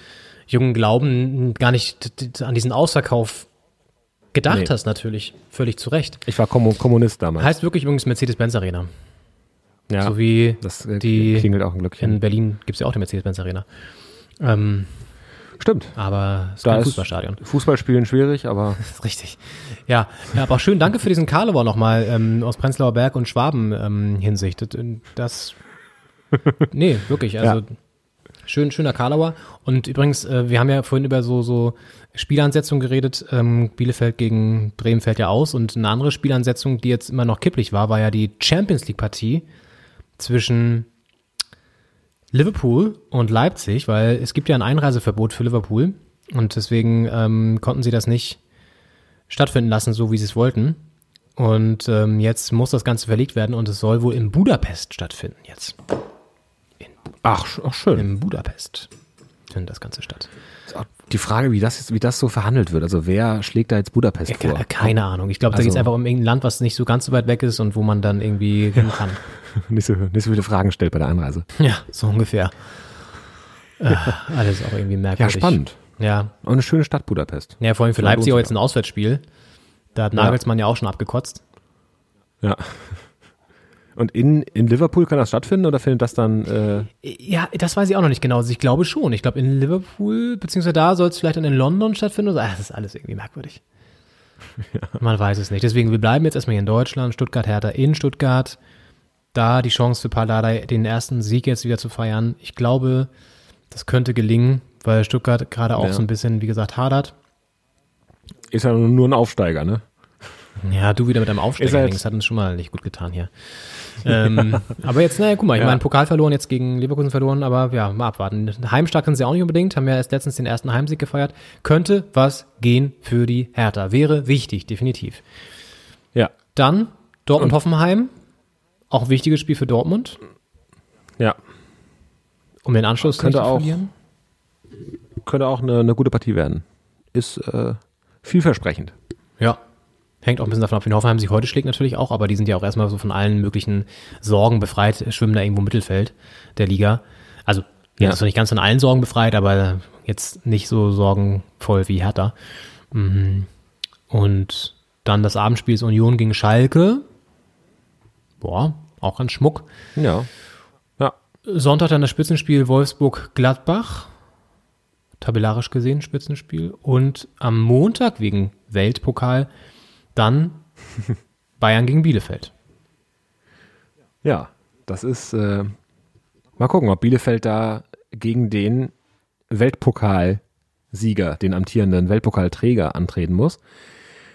jungen Glauben gar nicht an diesen Ausverkauf gedacht Nee. hast, natürlich. Völlig zu Recht. Ich war Kommu- Kommunist damals. Heißt wirklich übrigens Mercedes-Benz Arena. ja, So wie das äh, die klingelt auch ein Glöckchen. in Berlin gibt's ja auch die Mercedes-Benz Arena. Ähm, Stimmt. aber es ist Da kein Fußballstadion. Fußballspielen schwierig, aber Das ist richtig. Ja, ja aber auch schön, danke für diesen Karlauer nochmal ähm, aus Prenzlauer Berg und Schwaben ähm, Hinsicht. Das- Das, nee, wirklich, also Ja. Schön, schöner Karlauer. Und übrigens, äh, wir haben ja vorhin über so, so Spielansetzungen geredet. Ähm, Bielefeld gegen Bremen fällt ja aus. Und eine andere Spielansetzung, die jetzt immer noch kipplich war, war ja die Champions League Partie zwischen Liverpool und Leipzig, weil es gibt ja ein Einreiseverbot für Liverpool und deswegen ähm, konnten sie das nicht stattfinden lassen, so wie sie es wollten. Und ähm, jetzt muss das Ganze verlegt werden und es soll wohl in Budapest stattfinden jetzt. Ach, ach schön. In Budapest findet das Ganze statt. Die Frage, wie das, jetzt, wie das so verhandelt wird. Also wer schlägt da jetzt Budapest Ja, vor? ke- keine Ahnung. Ich glaube, da Also- geht es einfach um irgendein Land, was nicht so ganz so weit weg ist und wo man dann irgendwie hin kann. Nicht so, nicht so viele Fragen stellt bei der Einreise. Ja, so ungefähr. Äh, alles auch irgendwie Ja, merkwürdig. spannend. Ja, Und eine schöne Stadt Budapest. ja vor allem für Ja, Leipzig auch jetzt ein Auswärtsspiel. Da hat Nagelsmann ja auch schon abgekotzt. Ja. Und in, in Liverpool kann das stattfinden oder findet das dann äh, Ja, das weiß ich auch noch nicht genau. Also ich glaube schon. Ich glaube in Liverpool, beziehungsweise da soll es vielleicht dann in London stattfinden. Oder. Ach, das ist alles irgendwie merkwürdig. Man weiß es nicht. Deswegen, wir bleiben jetzt erstmal hier in Deutschland, Stuttgart, Hertha in Stuttgart. Da die Chance für Pardadei, den ersten Sieg jetzt wieder zu feiern. Ich glaube, das könnte gelingen, weil Stuttgart gerade auch Ja. so ein bisschen, wie gesagt, hadert. ist ja nur ein Aufsteiger, ne? Ja, du wieder mit deinem Ist Aufsteiger. halt- Das hat uns schon mal nicht gut getan hier. Ähm, aber jetzt, naja, guck mal, ich Ja. meine, Pokal verloren, jetzt gegen Leverkusen verloren, aber ja, mal abwarten. Heimstark sind sie auch nicht unbedingt, haben ja erst letztens den ersten Heimsieg gefeiert. Könnte was gehen für die Hertha. Wäre wichtig, definitiv. Ja. Dann Dortmund-Hoffenheim. Auch ein wichtiges Spiel für Dortmund, Ja. um den Anschluss Könnte nicht zu auch- verlieren. Könnte auch eine, eine gute Partie werden. Ist äh, vielversprechend. Ja. Hängt auch ein bisschen davon ab, wie Hoffenheim sich heute schlägt natürlich auch, aber die sind ja auch erstmal so von allen möglichen Sorgen befreit, schwimmen da irgendwo im Mittelfeld der Liga. Also, ja, ist noch nicht ganz von allen Sorgen befreit, aber jetzt nicht so sorgenvoll wie Hertha. Mhm. Und dann das Abendspiel ist Union gegen Schalke. Boah, auch ganz Schmuck. Ja. Ja. Sonntag dann das Spitzenspiel Wolfsburg-Gladbach. Tabellarisch gesehen Spitzenspiel. Und am Montag wegen Weltpokal dann Bayern gegen Bielefeld. Ja, das ist, äh, mal gucken, ob Bielefeld da gegen den Weltpokalsieger, den amtierenden Weltpokalträger antreten muss.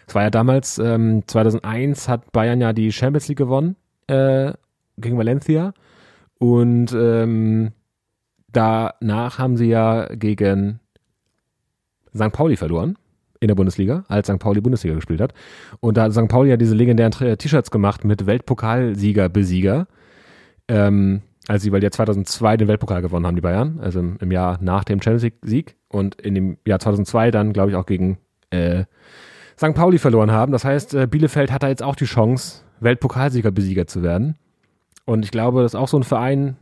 Es war ja damals, ähm, 2001 hat Bayern ja die Champions League gewonnen äh, gegen Valencia und ähm, danach haben sie ja gegen St. Pauli verloren in der Bundesliga, als St. Pauli Bundesliga gespielt hat. Und da hat St. Pauli ja diese legendären T- T-Shirts gemacht mit Weltpokalsieger, Besieger. Ähm, als sie, weil die ja 2002 den Weltpokal gewonnen haben, die Bayern, also im, Jahr nach dem Champions League-Sieg und in dem Jahr 2002 dann, glaube ich, auch gegen äh, St. Pauli verloren haben. Das heißt, äh, Bielefeld hat da jetzt auch die Chance, Weltpokalsieger, Besieger zu werden. Und ich glaube, das ist auch so ein Verein,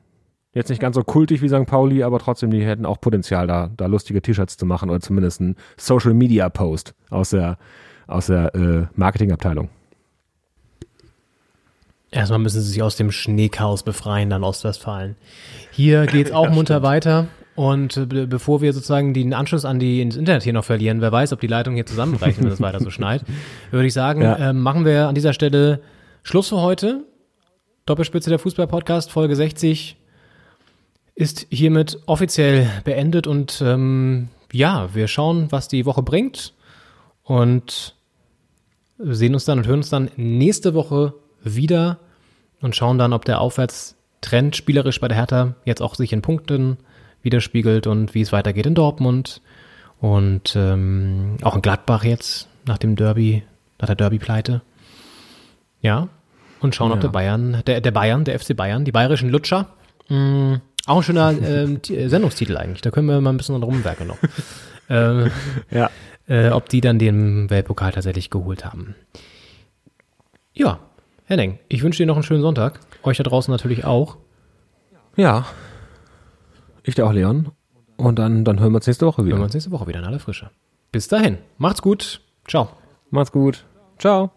jetzt nicht ganz so kultig wie St. Pauli, aber trotzdem, die hätten auch Potenzial, da, da lustige T-Shirts zu machen oder zumindest einen Social-Media-Post aus der, aus der äh, Marketingabteilung. Erstmal müssen sie sich aus dem Schneechaos befreien, dann Ostwestfalen. Hier geht's auch munter weiter. Und äh, be bevor wir sozusagen den Anschluss an die ins Internet hier noch verlieren, wer weiß, ob die Leitungen hier zusammenbrechen, wenn es weiter so schneit, würde ich sagen, Ja. ähm, machen wir an dieser Stelle Schluss für heute. Doppelspitze der Fußball-Podcast, Folge 60 ist hiermit offiziell beendet und ähm, ja, wir schauen, was die Woche bringt und sehen uns dann und hören uns dann nächste Woche wieder und schauen dann, ob der Aufwärtstrend spielerisch bei der Hertha jetzt auch sich in Punkten widerspiegelt und wie es weitergeht in Dortmund und ähm, auch in Gladbach jetzt nach dem Derby, nach der Derby-Pleite. Ja, und schauen, ob Ja. der Bayern, der, der Bayern, der FC Bayern, die bayerischen Lutscher, mh, auch ein schöner ähm, T- Sendungstitel eigentlich. Da können wir mal ein bisschen rumwerken noch. ähm, Ja. äh, ob die dann den Weltpokal tatsächlich geholt haben. Ja, Henning, ich wünsche dir noch einen schönen Sonntag. Euch da draußen natürlich auch. Ja. Ich dir auch, Leon. Und dann, dann hören wir uns nächste Woche wieder. Hören wir uns nächste Woche wieder in aller Frische. Bis dahin, macht's gut. Ciao. Macht's gut. Ciao.